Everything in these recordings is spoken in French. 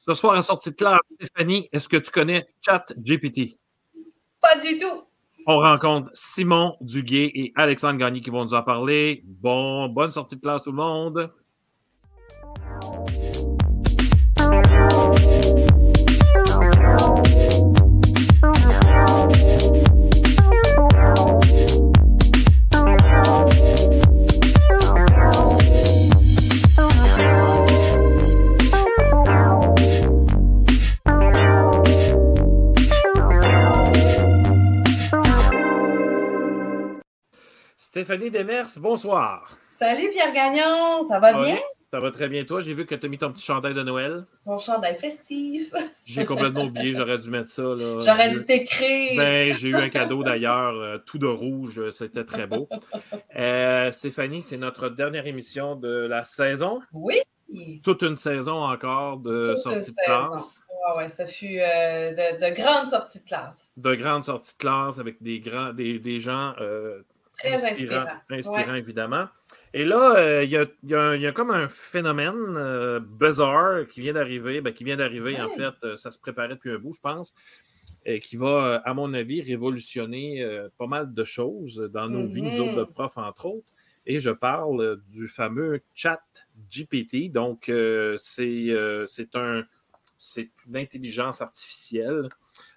Ce soir, en sortie de classe, Stéphanie, est-ce que tu connais ChatGPT? Pas du tout. On rencontre Simon Duguay et Alexandre Gagné qui vont nous en parler. Bon, bonne sortie de classe tout le monde. Stéphanie Demers, bonsoir. Salut Pierre Gagnon, ça va bien? Ça va très bien, toi? J'ai vu que tu as mis ton petit chandail de Noël. Mon chandail festif. J'ai complètement oublié, j'aurais dû mettre ça. J'aurais dû t'écrire. Ben, j'ai eu un cadeau d'ailleurs, euh, tout de rouge, c'était très beau. Euh, Stéphanie, c'est notre dernière émission de la saison. Oui. Toute une saison encore de sortie de classe. Oui, ouais, ça fut euh, de, grandes sorties de classe. De grandes sorties de classe avec des, grands, des, des gens Très inspirant. Inspirant, évidemment. Et là, euh, il y, a, comme un phénomène euh, bizarre qui vient d'arriver. Ben, qui vient d'arriver, en fait, euh, ça se préparait depuis un bout, je pense, et qui va, à mon avis, révolutionner pas mal de choses dans nos vies, nous autres de mm-hmm. profs, entre autres. Et je parle du fameux chat GPT. Donc, c'est un, une intelligence artificielle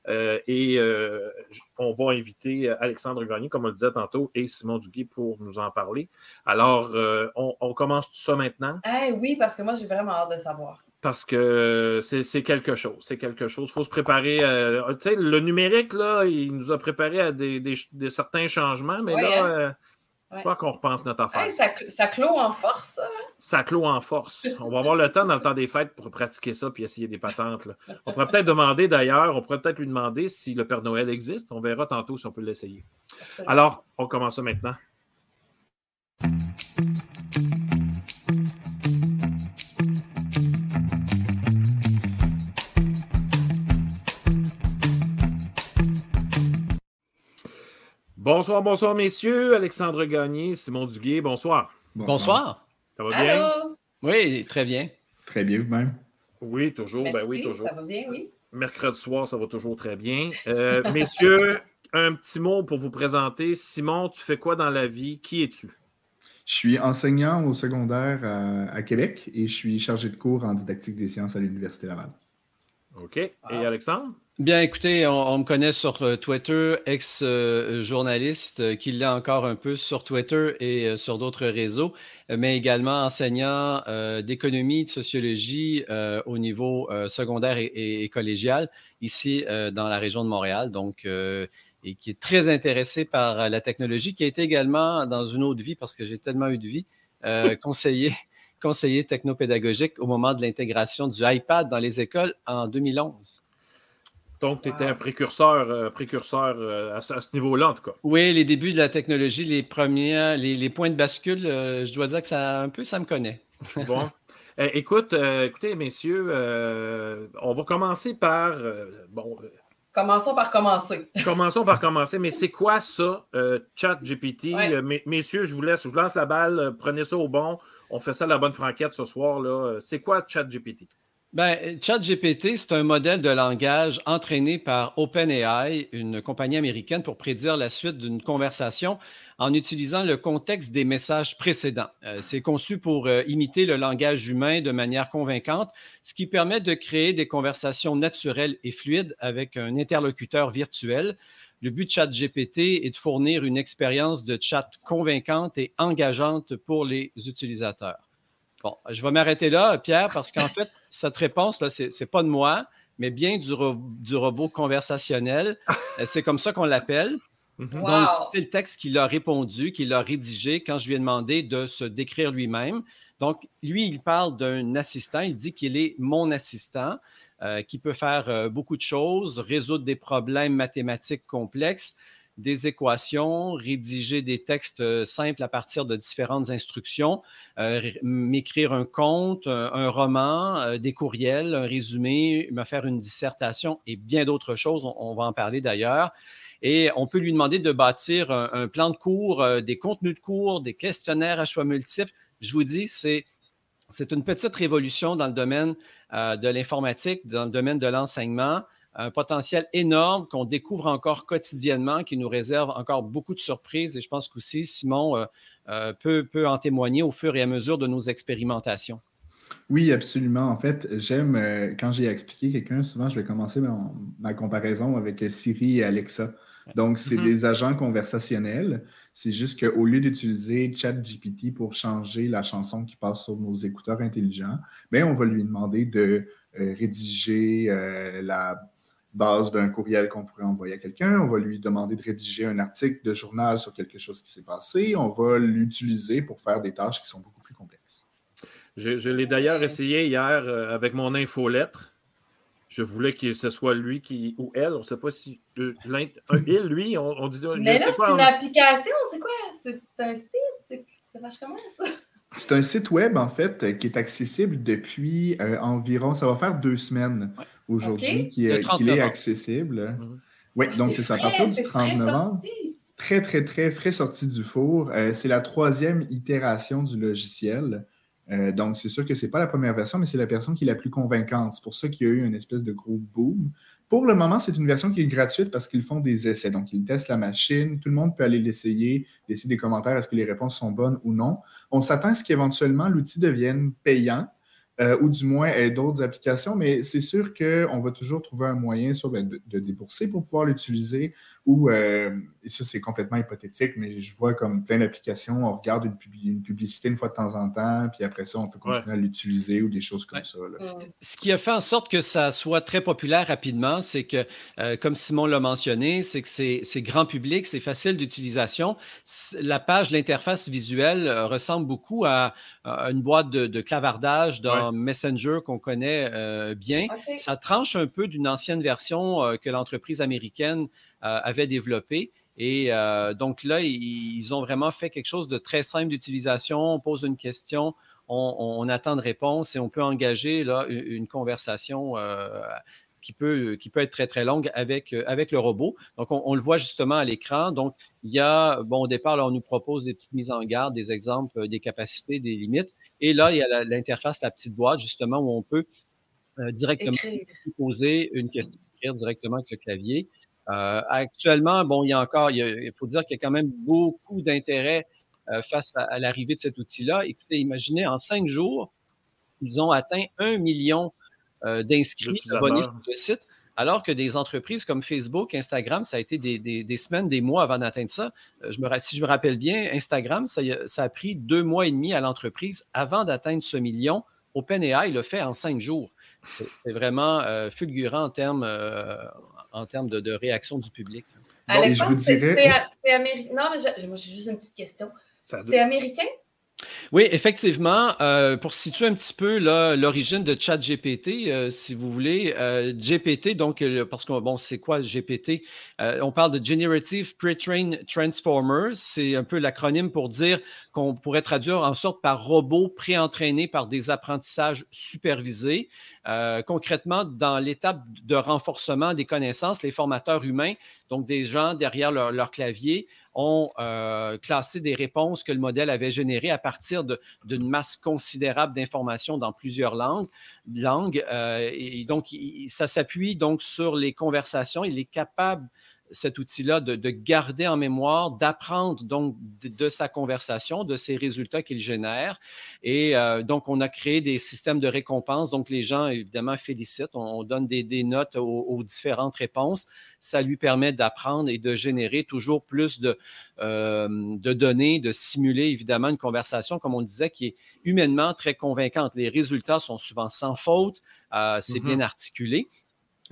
et euh, on va inviter Alexandre Gagné, comme on le disait tantôt, et Simon Duguay pour nous en parler. Alors, euh, on, commence tout ça maintenant? Eh oui, parce que moi, j'ai vraiment hâte de savoir. Parce que c'est quelque chose. C'est quelque chose. Il faut se préparer. tu sais, le numérique, là, il nous a préparé à des, certains changements, mais là. Hein? Il faut qu'on repense notre affaire. ça, ça, clôt en force, ça. Clôt en force. On va avoir le temps dans le temps des fêtes pour pratiquer ça puis essayer des patentes. On pourrait peut-être demander d'ailleurs, on pourrait peut-être lui demander si le Père Noël existe. On verra tantôt si on peut l'essayer. Alors, on commence ça maintenant. Bonsoir, bonsoir, messieurs. Alexandre Gagné, Simon Duguay, bonsoir. Bonsoir. Ça va bien? Oui, très bien. Très bien, vous-même? Oui, toujours. ben oui, toujours. Ça va bien, oui. Mercredi soir, ça va toujours très bien. Euh, messieurs, un petit mot pour vous présenter. Simon, tu fais quoi dans la vie? Qui es-tu? Je suis enseignant au secondaire à, Québec et je suis chargé de cours en didactique des sciences à l'Université Laval. OK. Et Alexandre? Bien, écoutez, on, me connaît sur euh, Twitter, ex-journaliste, euh, qui l'est encore un peu sur Twitter et euh, sur d'autres réseaux, mais également enseignant d'économie, de sociologie au niveau secondaire et, collégial, ici dans la région de Montréal, donc, et qui est très intéressé par la technologie, qui a été également dans une autre vie, parce que j'ai tellement eu de vie, conseiller conseiller technopédagogique au moment de l'intégration du iPad dans les écoles en 2011. Donc, tu étais un précurseur, euh, précurseur euh, à ce, niveau-là, en tout cas. Oui, les débuts de la technologie, les premiers, les, points de bascule, euh, je dois dire que ça, un peu, ça me connaît. bon. écoute, écoutez, messieurs, on va commencer par. bon. Commençons par commencer. Commençons par commencer. Mais c'est quoi ça, Chat GPT? messieurs, je vous laisse, je vous lance la balle. Prenez ça au bon. On fait ça à la bonne franquette ce soir. là. C'est quoi Chat GPT? Ben, ChatGPT, c'est un modèle de langage entraîné par OpenAI, une compagnie américaine, pour prédire la suite d'une conversation en utilisant le contexte des messages précédents. Euh, c'est conçu pour euh, imiter le langage humain de manière convaincante, ce qui permet de créer des conversations naturelles et fluides avec un interlocuteur virtuel. Le but de ChatGPT est de fournir une expérience de chat convaincante et engageante pour les utilisateurs. Bon, je vais m'arrêter là, Pierre, parce qu'en fait, cette réponse, là, ce n'est pas de moi, mais bien du, du robot conversationnel. Euh, c'est comme ça qu'on l'appelle. Mhm. Donc, c'est le texte qu'il a répondu, qu'il a rédigé quand je lui ai demandé de se décrire lui-même. Donc, lui, il parle d'un assistant. Il dit qu'il est mon assistant, euh, qui peut faire euh, beaucoup de choses, résoudre des problèmes mathématiques complexes des équations, rédiger des textes euh, simples à partir de différentes instructions, euh, m'écrire un conte, un, roman, euh, des courriels, un résumé, me faire une dissertation et bien d'autres choses. On, va en parler d'ailleurs. Et on peut lui demander de bâtir un, plan de cours, des contenus de cours, des questionnaires à choix multiples. Je vous dis, c'est une petite révolution dans le domaine euh, de l'informatique, dans le domaine de l'enseignement, un potentiel énorme qu'on découvre encore quotidiennement, qui nous réserve encore beaucoup de surprises. Et je pense qu'aussi Simon euh, euh, peut, peut en témoigner au fur et à mesure de nos expérimentations. Oui, absolument. En fait, j'aime, quand j'ai expliqué quelqu'un, souvent je vais commencer ma comparaison avec Siri et Alexa. Donc, c'est mm-hmm. des agents conversationnels. C'est juste qu'au lieu d'utiliser ChatGPT pour changer la chanson qui passe sur nos écouteurs intelligents, bien, on va lui demander de euh, rédiger euh, la base d'un courriel qu'on pourrait envoyer à quelqu'un. On va lui demander de rédiger un article de journal sur quelque chose qui s'est passé. On va l'utiliser pour faire des tâches qui sont beaucoup plus complexes. Je, l'ai d'ailleurs essayé hier euh, avec mon infolettre je voulais que ce soit lui qui ou elle, on ne sait pas si euh, il, lui, on, dit. Mais là, c'est une application, c'est quoi? C'est un site? Ça marche comment ça? C'est un site web, en fait, qui est accessible depuis euh, environ, ça va faire deux semaines aujourd'hui qu'il est accessible. Mhm. Oui, ah, donc c'est ça, à partir du 30 novembre. Très, très, très frais sorti du four. Euh, c'est la troisième itération du logiciel. Euh, donc, c'est sûr que ce n'est pas la première version, mais c'est la version qui est la plus convaincante. C'est pour ça qu'il y a eu une espèce de gros boom. Pour le moment, c'est une version qui est gratuite parce qu'ils font des essais. Donc, ils testent la machine. Tout le monde peut aller l'essayer, laisser des commentaires est-ce que les réponses sont bonnes ou non. On s'attend à ce qu'éventuellement l'outil devienne payant. Euh, ou du moins d'autres applications, mais c'est sûr qu'on va toujours trouver un moyen ben, de, débourser pour pouvoir l'utiliser ou, euh, et ça c'est complètement hypothétique, mais je vois comme plein d'applications, on regarde une, publicité une fois de temps en temps, puis après ça on peut continuer à l'utiliser ou des choses comme ça. Ce qui a fait en sorte que ça soit très populaire rapidement, c'est que, comme Simon l'a mentionné, c'est que c'est grand public, c'est facile d'utilisation. La page, l'interface visuelle ressemble beaucoup à, une boîte de, de clavardage dans Messenger qu'on connaît euh, bien. Ça tranche un peu d'une ancienne version euh, que l'entreprise américaine euh, avait développée. Et donc là, ils, ont vraiment fait quelque chose de très simple d'utilisation. On pose une question, on, attend de réponse et on peut engager là, une, conversation qui peut, qui peut être très, très longue avec, avec le robot. Donc, on, le voit justement à l'écran. Donc, il y a, bon, au départ, là, on nous propose des petites mises en garde, des exemples, des capacités, des limites. Et là, il y a l'interface, la, petite boîte, justement, où on peut euh, directement poser une question, écrire directement avec le clavier. Euh, actuellement, bon, il y a encore, il, faut dire qu'il y a quand même beaucoup d'intérêt euh, face à, l'arrivée de cet outil-là. Écoutez, imaginez, en cinq jours, ils ont atteint un million d'inscrits, abonnés sur le site. Alors que des entreprises comme Facebook, Instagram, ça a été des, semaines, des mois avant d'atteindre ça. Euh, je me, si je me rappelle bien, Instagram, ça, a pris deux mois et demi à l'entreprise avant d'atteindre ce million. OpenAI le fait en cinq jours. C'est vraiment euh, fulgurant en termes, euh, en termes de, réaction du public. Alexandre, c'est américain. Non, mais j'ai juste une petite question. C'est américain? Oui, effectivement. Euh, pour situer un petit peu l'origine de ChatGPT, euh, si vous voulez, euh, GPT, donc, parce que bon, c'est quoi GPT? on parle de Generative Pre-trained Transformer. C'est un peu l'acronyme pour dire qu'on pourrait traduire en sorte par robot pré-entraîné par des apprentissages supervisés. concrètement, dans l'étape de renforcement des connaissances, les formateurs humains, donc des gens derrière leur clavier, ont euh, classé des réponses que le modèle avait générées à partir d'une masse considérable d'informations dans plusieurs langues. langues euh, et donc, ça s'appuie donc sur les conversations. Il est capable cet outil-là de, garder en mémoire, d'apprendre donc de, sa conversation, de ses résultats qu'il génère. Et euh, donc, on a créé des systèmes de récompense. Donc, les gens, évidemment, félicitent. On, donne des, notes aux, différentes réponses. Ça lui permet d'apprendre et de générer toujours plus de, euh, de données, de simuler, évidemment, une conversation, comme on disait, qui est humainement très convaincante. Les résultats sont souvent sans faute. Euh, c'est mm-hmm. bien articulé.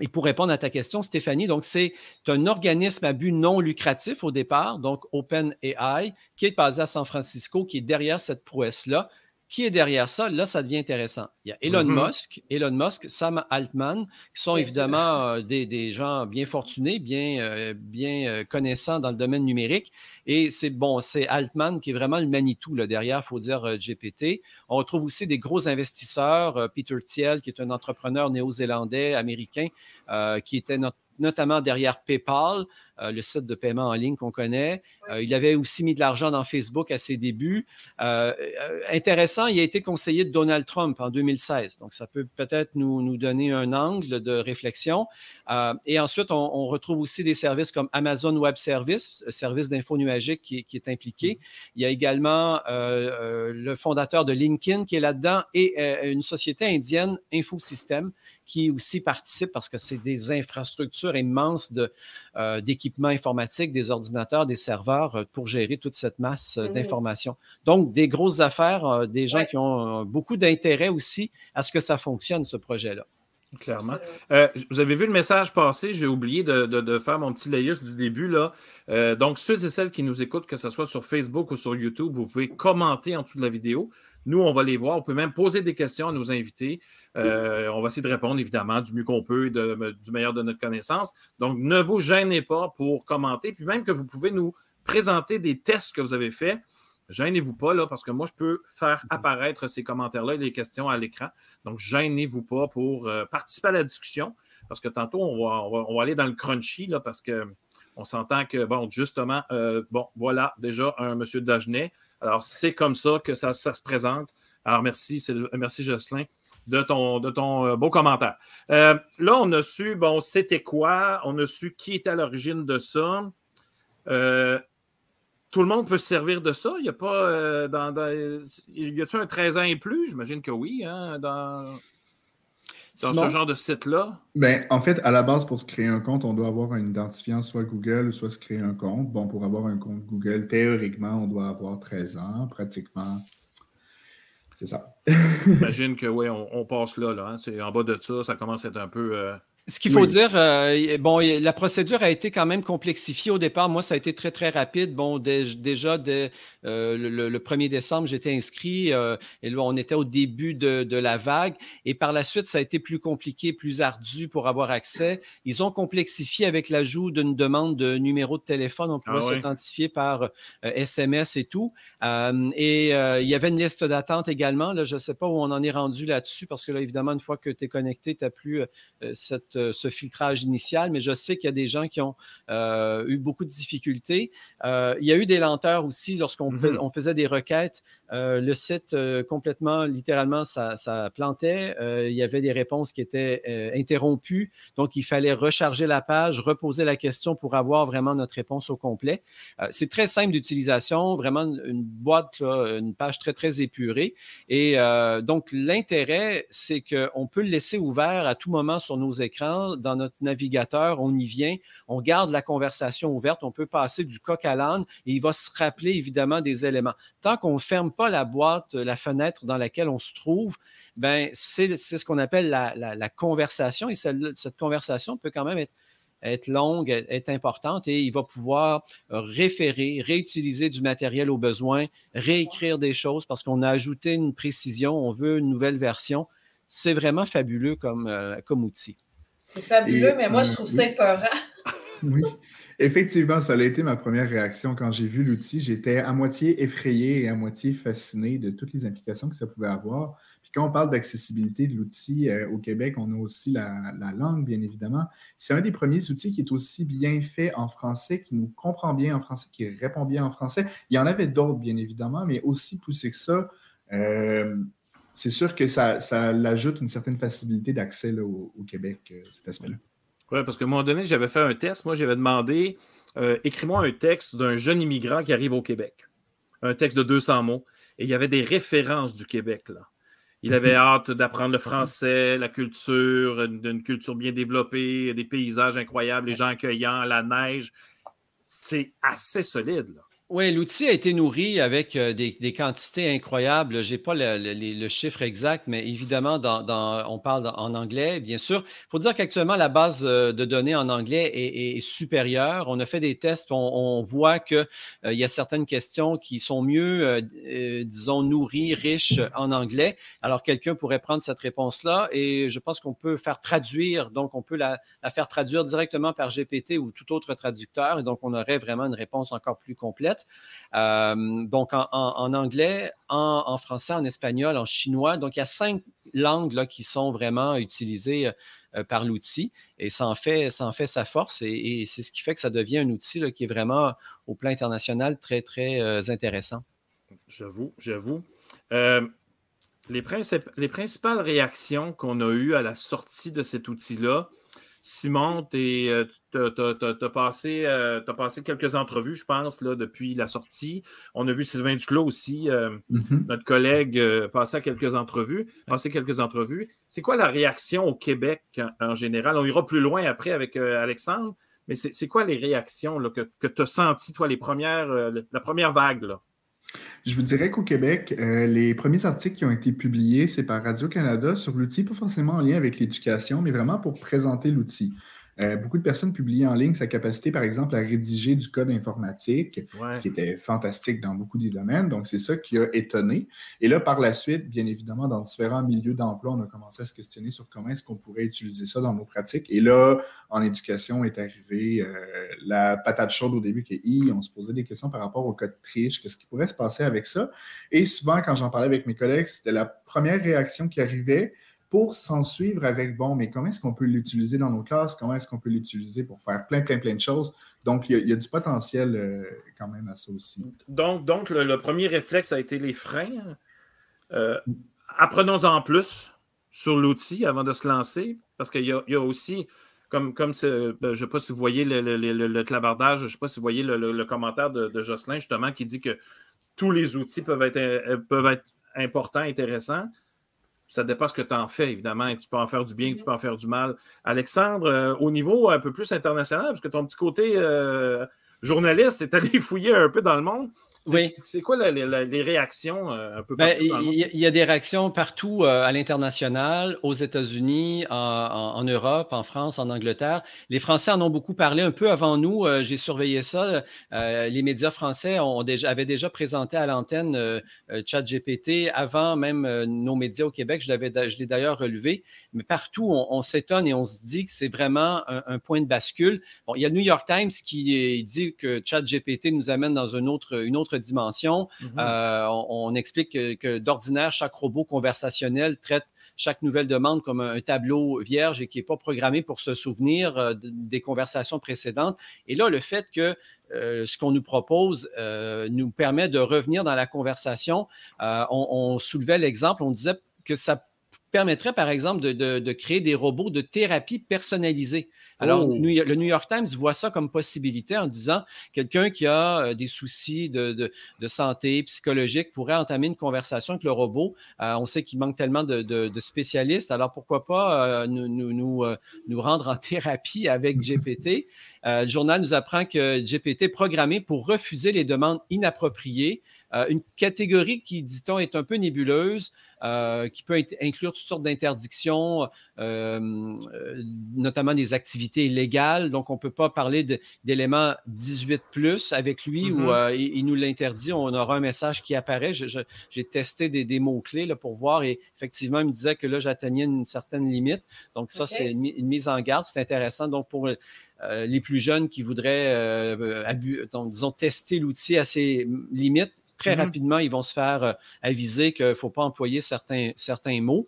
Et pour répondre à ta question, Stéphanie, donc c'est un organisme à but non lucratif au départ, donc OpenAI, qui est basé à San Francisco, qui est derrière cette prouesse-là. Qui est derrière ça? Là, ça devient intéressant. Il y a Elon mm-hmm. Musk, Elon Musk, Sam Altman, qui sont évidemment euh, des, gens bien fortunés, bien, euh, bien euh, connaissants dans le domaine numérique. Et c'est bon, c'est Altman qui est vraiment le Manitou là, derrière, il faut dire GPT. On retrouve aussi des gros investisseurs, Peter Thiel, qui est un entrepreneur néo-zélandais, américain, qui était notamment derrière PayPal. euh, le site de paiement en ligne qu'on connaît. Euh, il avait aussi mis de l'argent dans Facebook à ses débuts. intéressant, il a été conseiller de Donald Trump en 2016. Donc, ça peut peut-être nous, nous, donner un angle de réflexion. et ensuite, on, retrouve aussi des services comme Amazon Web Service, service d'info nuagique qui, qui, est impliqué. Il y a également le fondateur de LinkedIn qui est là-dedans et une société indienne, Infosystem, qui aussi participent parce que c'est des infrastructures immenses euh, d'équipements informatiques, des ordinateurs, des serveurs euh, pour gérer toute cette masse euh, mmh d'informations. Donc, des grosses affaires, des gens qui ont beaucoup d'intérêt aussi à ce que ça fonctionne, ce projet-là. Clairement. vous avez vu le message passer, j'ai oublié de, faire mon petit layus du début. Là. donc, ceux et celles qui nous écoutent, que ce soit sur Facebook ou sur YouTube, vous pouvez commenter en dessous de la vidéo. Nous, on va les voir. On peut même poser des questions à nos invités. Euh, on va essayer de répondre, évidemment, du mieux qu'on peut, du meilleur de notre connaissance. Donc, ne vous gênez pas pour commenter. Puis même que vous pouvez nous présenter des tests que vous avez faits. Gênez-vous pas, là, parce que moi, je peux faire apparaître ces commentaires-là et les questions à l'écran. Donc, gênez-vous pas pour euh, participer à la discussion, parce que tantôt, on va, on va, aller dans le crunchy, là, parce que on s'entend que, bon, justement, euh, bon, voilà, déjà un monsieur Dagenet. Alors, c'est comme ça que ça, se présente. Alors, merci, merci Jocelyn de ton, de ton euh, beau commentaire. Euh, là, on a su, bon, c'était quoi, on a su qui était à l'origine de ça. Euh, tout le monde peut se servir de ça? Il n'y a pas. dans, y a-t-il un 13 ans et plus? J'imagine que oui, hein, dans ce genre de site-là? Ben, en fait, à la base, pour se créer un compte, on doit avoir un identifiant, soit Google, soit se créer un compte. Bon, pour avoir un compte Google, théoriquement, on doit avoir 13 ans, pratiquement. C'est ça. J'imagine que oui, on, passe là. là hein. En bas de ça, ça commence à être un peu. Euh, ce qu'il faut dire, euh, bon, la procédure a été quand même complexifiée au départ. Moi, ça a été très, très rapide. Bon, déjà, dès euh, le, 1er décembre, j'étais inscrit euh, et là, on était au début de, la vague. Et par la suite, ça a été plus compliqué, plus ardu pour avoir accès. Ils ont complexifié avec l'ajout d'une demande de numéro de téléphone. On pouvait ah s'identifier par SMS et tout. et il y avait une liste d'attente également. Là, je ne sais pas où on en est rendu là-dessus parce que là, évidemment, une fois que tu es connecté, tu n'as plus cette ce filtrage initial, mais je sais qu'il y a des gens qui ont euh, eu beaucoup de difficultés. Euh, il y a eu des lenteurs aussi lorsqu'on mm-hmm. faisait des requêtes. Euh, le site complètement, littéralement, ça, plantait. il y avait des réponses qui étaient interrompues. Donc, il fallait recharger la page, reposer la question pour avoir vraiment notre réponse au complet. C'est très simple d'utilisation, vraiment une boîte, une page très, très épurée. Et donc, l'intérêt, c'est qu'on peut le laisser ouvert à tout moment sur nos écrans dans notre navigateur, on y vient, on garde la conversation ouverte, on peut passer du coq à l'âne et il va se rappeler évidemment des éléments. Tant qu'on ferme pas la boîte, la fenêtre dans laquelle on se trouve, ben c'est ce qu'on appelle la, conversation et cette, conversation peut quand même être être longue, être importante et il va pouvoir référer, réutiliser du matériel au besoin, réécrire des choses parce qu'on a ajouté une précision, on veut une nouvelle version. C'est vraiment fabuleux comme, euh, comme outil. C'est fabuleux, mais moi, je trouve ça épeurant. oui, effectivement, ça a été ma première réaction quand j'ai vu l'outil. J'étais à moitié effrayé et à moitié fasciné de toutes les implications que ça pouvait avoir. Puis quand on parle d'accessibilité de l'outil euh, au Québec, on a aussi la, langue, bien évidemment. C'est un des premiers outils qui est aussi bien fait en français, qui nous comprend bien en français, qui répond bien en français. Il y en avait d'autres, bien évidemment, mais aussi poussé que ça. Euh, c'est sûr que ça, ça ajoute une certaine facilité d'accès au, Québec, euh, cet aspect-là. Oui, parce qu'à un moment donné, j'avais fait un test. Moi, j'avais demandé euh, écris-moi un texte d'un jeune immigrant qui arrive au Québec. Un texte de 200 mots. Et il y avait des références du Québec, là. Il avait hâte d'apprendre le français, la culture, d'une culture bien développée, des paysages incroyables, les gens accueillants, la neige. C'est assez solide, là. Oui, l'outil a été nourri avec euh, des, quantités incroyables. Je n'ai pas le, chiffre exact, mais évidemment, dans, on parle en anglais, bien sûr. Il faut dire qu'actuellement, la base euh, de données en anglais est, supérieure. On a fait des tests, on, voit qu'il euh, y a certaines questions qui sont mieux, disons, nourries, riches en anglais. Alors, quelqu'un pourrait prendre cette réponse-là et je pense qu'on peut faire traduire, donc on peut la, la, faire traduire directement par GPT ou tout autre traducteur et donc on aurait vraiment une réponse encore plus complète. Internet. donc, en, anglais, en, français, en espagnol, en chinois. Donc, il y a cinq langues qui sont vraiment utilisées par l'outil et ça en, fait, sa force et, c'est ce qui fait que ça devient un outil qui est vraiment au plan international très, très intéressant. J'avoue, j'avoue. Les, principales réactions qu'on a eues à la sortie de cet outil-là, Simon, euh, tu as, passé, euh, passé quelques entrevues, je pense, là, depuis la sortie. On a vu Sylvain Duclos aussi, euh, mm-hmm. notre collègue, passer à quelques entrevues. Passer quelques entrevues. C'est quoi la réaction au Québec en, général? On ira plus loin après avec Alexandre, mais c'est quoi les réactions que, que tu as senties, toi, les premières, la première vague? Là? Je vous dirais qu'au Québec, euh, les premiers articles qui ont été publiés, c'est par Radio-Canada sur l'outil, pas forcément en lien avec l'éducation, mais vraiment pour présenter l'outil. Euh, beaucoup de personnes publiaient en ligne sa capacité, par exemple, à rédiger du code informatique, ce qui était fantastique dans beaucoup des domaines. Donc, c'est ça qui a étonné. Et là, par la suite, bien évidemment, dans différents milieux d'emploi, on a commencé à se questionner sur comment est-ce qu'on pourrait utiliser ça dans nos pratiques. Et là, en éducation est arrivée euh, la patate chaude au début qui est on se posait des questions par rapport au code triche, qu'est-ce qui pourrait se passer avec ça? Et souvent, quand j'en parlais avec mes collègues, c'était la première réaction qui arrivait pour s'en suivre avec, bon, mais comment est-ce qu'on peut l'utiliser dans nos classes? Comment est-ce qu'on peut l'utiliser pour faire plein, plein, plein de choses? Donc, il y a, du potentiel euh, quand même à ça aussi. Donc, le, premier réflexe a été les freins. Euh, apprenons-en plus sur l'outil avant de se lancer, parce qu'il y, a aussi, comme, comme ben, je ne sais pas si vous voyez le, clavardage, je ne sais pas si vous voyez le, commentaire de, Jocelyn, justement, qui dit que tous les outils peuvent être, euh, peuvent être importants, intéressants ça dépend ce que tu en fais, évidemment. Tu peux en faire du bien, tu peux en faire du mal. Alexandre, euh, au niveau un peu plus international, parce que ton petit côté euh, journaliste est allé fouiller un peu dans le monde. Oui. C'est quoi les réactions euh, un peu ben, Il y, a des réactions partout euh, à l'international, aux États-Unis, en, Europe, en France, en Angleterre. Les Français en ont beaucoup parlé un peu avant nous. Euh, j'ai surveillé ça. les médias français ont déjà, avaient déjà présenté à l'antenne ChatGPT avant même nos médias au Québec. Je l'ai d'ailleurs relevé. Mais partout, on, s'étonne et on se dit que c'est vraiment un, point de bascule. Bon, il y a le New York Times qui dit que ChatGPT nous amène dans une autre, une autre dimension. Mhm. Euh, on, explique que, d'ordinaire, chaque robot conversationnel traite chaque nouvelle demande comme un, tableau vierge et qui n'est pas programmé pour se souvenir euh, des conversations précédentes. Et là, le fait que euh, ce qu'on nous propose nous permet de revenir dans la conversation, on, soulevait l'exemple, on disait que ça permettrait, par exemple, de, créer des robots de thérapie personnalisée. Alors, oh. le New York Times voit ça comme possibilité en disant quelqu'un qui a euh, des soucis de, santé psychologique pourrait entamer une conversation avec le robot. Euh, on sait qu'il manque tellement de, spécialistes, alors pourquoi pas euh, nous, nous, nous, rendre en thérapie avec GPT. le journal nous apprend que GPT est programmé pour refuser les demandes inappropriées euh, une catégorie qui, dit-on, est un peu nébuleuse, euh, qui peut inclure toutes sortes d'interdictions, euh, notamment des activités illégales. Donc, on ne peut pas parler d'éléments 18 plus avec lui où mm-hmm. il, nous l'interdit. On aura un message qui apparaît. J'ai testé des, mots-clés pour voir et effectivement, il me disait que là, j'atteignais une certaine limite. Donc, ça, c'est une, mise en garde. C'est intéressant. Donc, pour les plus jeunes qui voudraient, disons, tester l'outil à ses limites, très mm-hmm. rapidement, ils vont se faire euh, aviser qu'il ne faut pas employer certains, certains mots.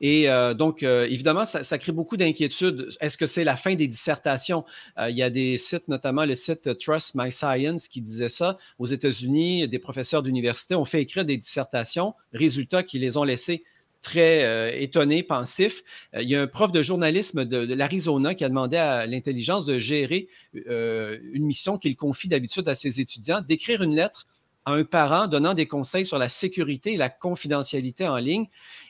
Et euh, donc, euh, évidemment, ça, crée beaucoup d'inquiétudes. Est-ce que c'est la fin des dissertations? il y a des sites, notamment le site Trust My Science, qui disait ça. Aux États-Unis, des professeurs d'université ont fait écrire des dissertations, résultats qui les ont laissés très étonnés, pensifs. il y a un prof de journalisme de, de l'Arizona qui a demandé à l'intelligence de gérer une mission qu'il confie d'habitude à ses étudiants, d'écrire une lettre à un parent donnant des conseils sur la sécurité et la confidentialité en ligne.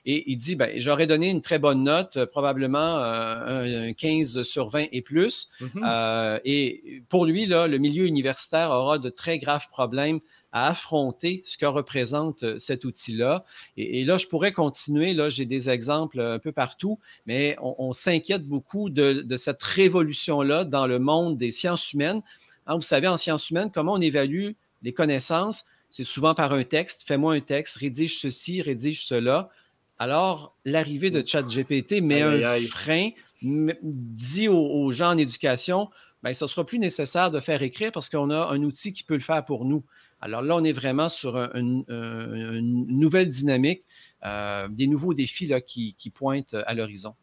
Et il dit, ben, j'aurais donné une très bonne note, euh, probablement euh, un, 15 sur 20 et plus. Mm-hmm. Euh, et pour lui, là, le milieu universitaire aura de très graves problèmes à affronter ce que représente cet outil-là. Et, là, je pourrais continuer. Là, j'ai des exemples un peu partout, mais on, s'inquiète beaucoup de, cette révolution-là dans le monde des sciences humaines. Hein, vous savez, en sciences humaines, comment on évalue les connaissances, c'est souvent par un texte. Fais-moi un texte, rédige ceci, rédige cela. Alors, l'arrivée de ChatGPT met un frein, dit aux, gens en éducation bien, ce sera plus nécessaire de faire écrire parce qu'on a un outil qui peut le faire pour nous. Alors là, on est vraiment sur une nouvelle dynamique, euh, des nouveaux défis là, qui, pointent à l'horizon.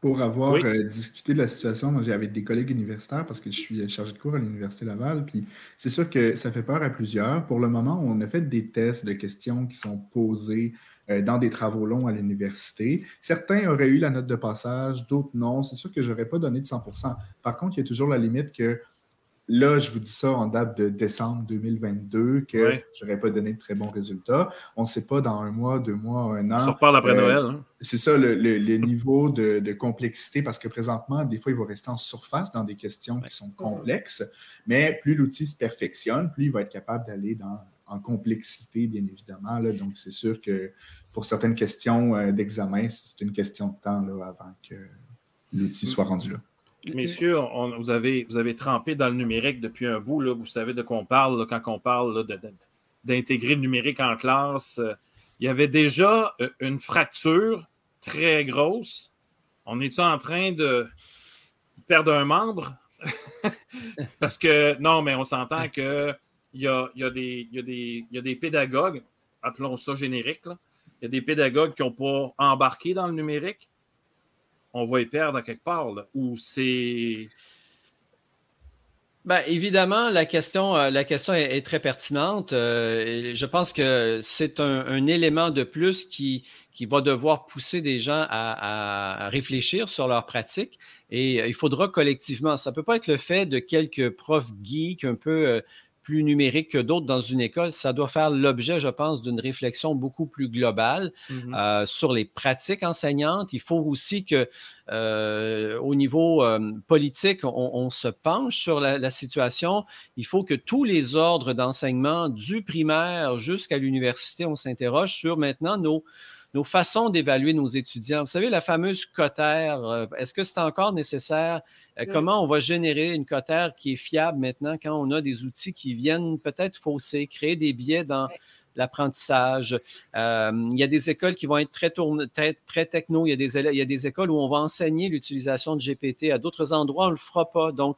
Pour avoir euh, discuté de la situation, moi, avec des collègues universitaires parce que je suis chargé de cours à l'Université Laval, puis c'est sûr que ça fait peur à plusieurs. Pour le moment, on a fait des tests de questions qui sont posées euh, dans des travaux longs à l'université. Certains auraient eu la note de passage, d'autres non. C'est sûr que je n'aurais pas donné de 100% Par contre, il y a toujours la limite que Là, je vous dis ça en date de décembre 2022, que je n'aurais pas donné de très bons résultats. On ne sait pas dans un mois, deux mois, un an. On se reparle après euh, Noël. Hein. C'est ça, le, niveau de, complexité, parce que présentement, des fois, il va rester en surface dans des questions qui sont complexes, mais plus l'outil se perfectionne, plus il va être capable d'aller en complexité, bien évidemment. Donc, c'est sûr que pour certaines questions euh, d'examen, c'est une question de temps avant que l'outil soit rendu là. Messieurs, vous, avez, trempé dans le numérique depuis un bout. Vous savez de quoi on parle quand on parle d'intégrer le numérique en classe. Il y avait déjà euh, une fracture très grosse. On est en train de perdre un membre? Parce que, non, mais on s'entend qu'il y a, y, a des, y a des pédagogues, appelons ça générique, il y a des pédagogues qui n'ont pas embarqué dans le numérique on va y perdre quelque part, ou c'est. Bien, évidemment, la question, euh, la question est, très pertinente. Euh, je pense que c'est un, élément de plus qui, qui va devoir pousser des gens à, réfléchir sur leur pratique. Et euh, il faudra collectivement, ça ne peut pas être le fait de quelques profs geeks un peu plus numérique que d'autres dans une école, ça doit faire l'objet, je pense, d'une réflexion beaucoup plus globale mmh euh, sur les pratiques enseignantes. Il faut aussi que, euh, au niveau euh, politique, on, se penche sur la, situation. Il faut que tous les ordres d'enseignement, du primaire jusqu'à l'université, on s'interroge sur maintenant nos nos façons d'évaluer nos étudiants. Vous savez, la fameuse cotère, euh, est-ce que c'est encore nécessaire? Euh, comment on va générer une cotère qui est fiable maintenant quand on a des outils qui viennent peut-être fausser, créer des biais dans l'apprentissage? Euh, il y a des écoles qui vont être très, très, très techno. Il y, a des, il y a des écoles où on va enseigner l'utilisation de GPT. À d'autres endroits, on ne le fera pas. Donc,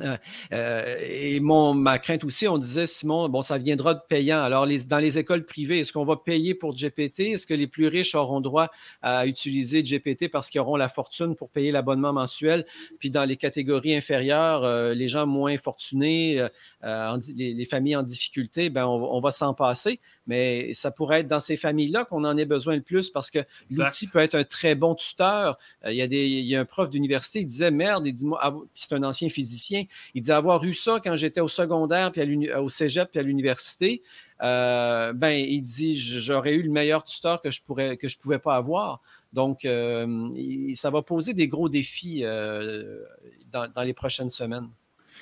euh, euh, et mon, ma crainte aussi, on disait, Simon, bon, ça viendra de payant. Alors, dans les écoles privées, est-ce qu'on va payer pour GPT? Est-ce que les plus riches auront droit à utiliser GPT parce qu'ils auront la fortune pour payer l'abonnement mensuel? Puis dans les catégories inférieures, euh, les gens moins fortunés, les, familles en difficulté, ben, on, va s'en passer. Mais ça pourrait être dans ces familles-là qu'on en ait besoin le plus parce que l'outil peut être un très bon tuteur. il, y a des, il y a un prof d'université, il disait, merde, il dit, c'est un ancien physicien, il dit avoir eu ça quand j'étais au secondaire, puis au cégep, puis à l'université. Euh, ben, il dit j'aurais eu le meilleur tuteur que je pourrais que je pouvais pas avoir. Donc, euh, ça va poser des gros défis euh, dans, les prochaines semaines.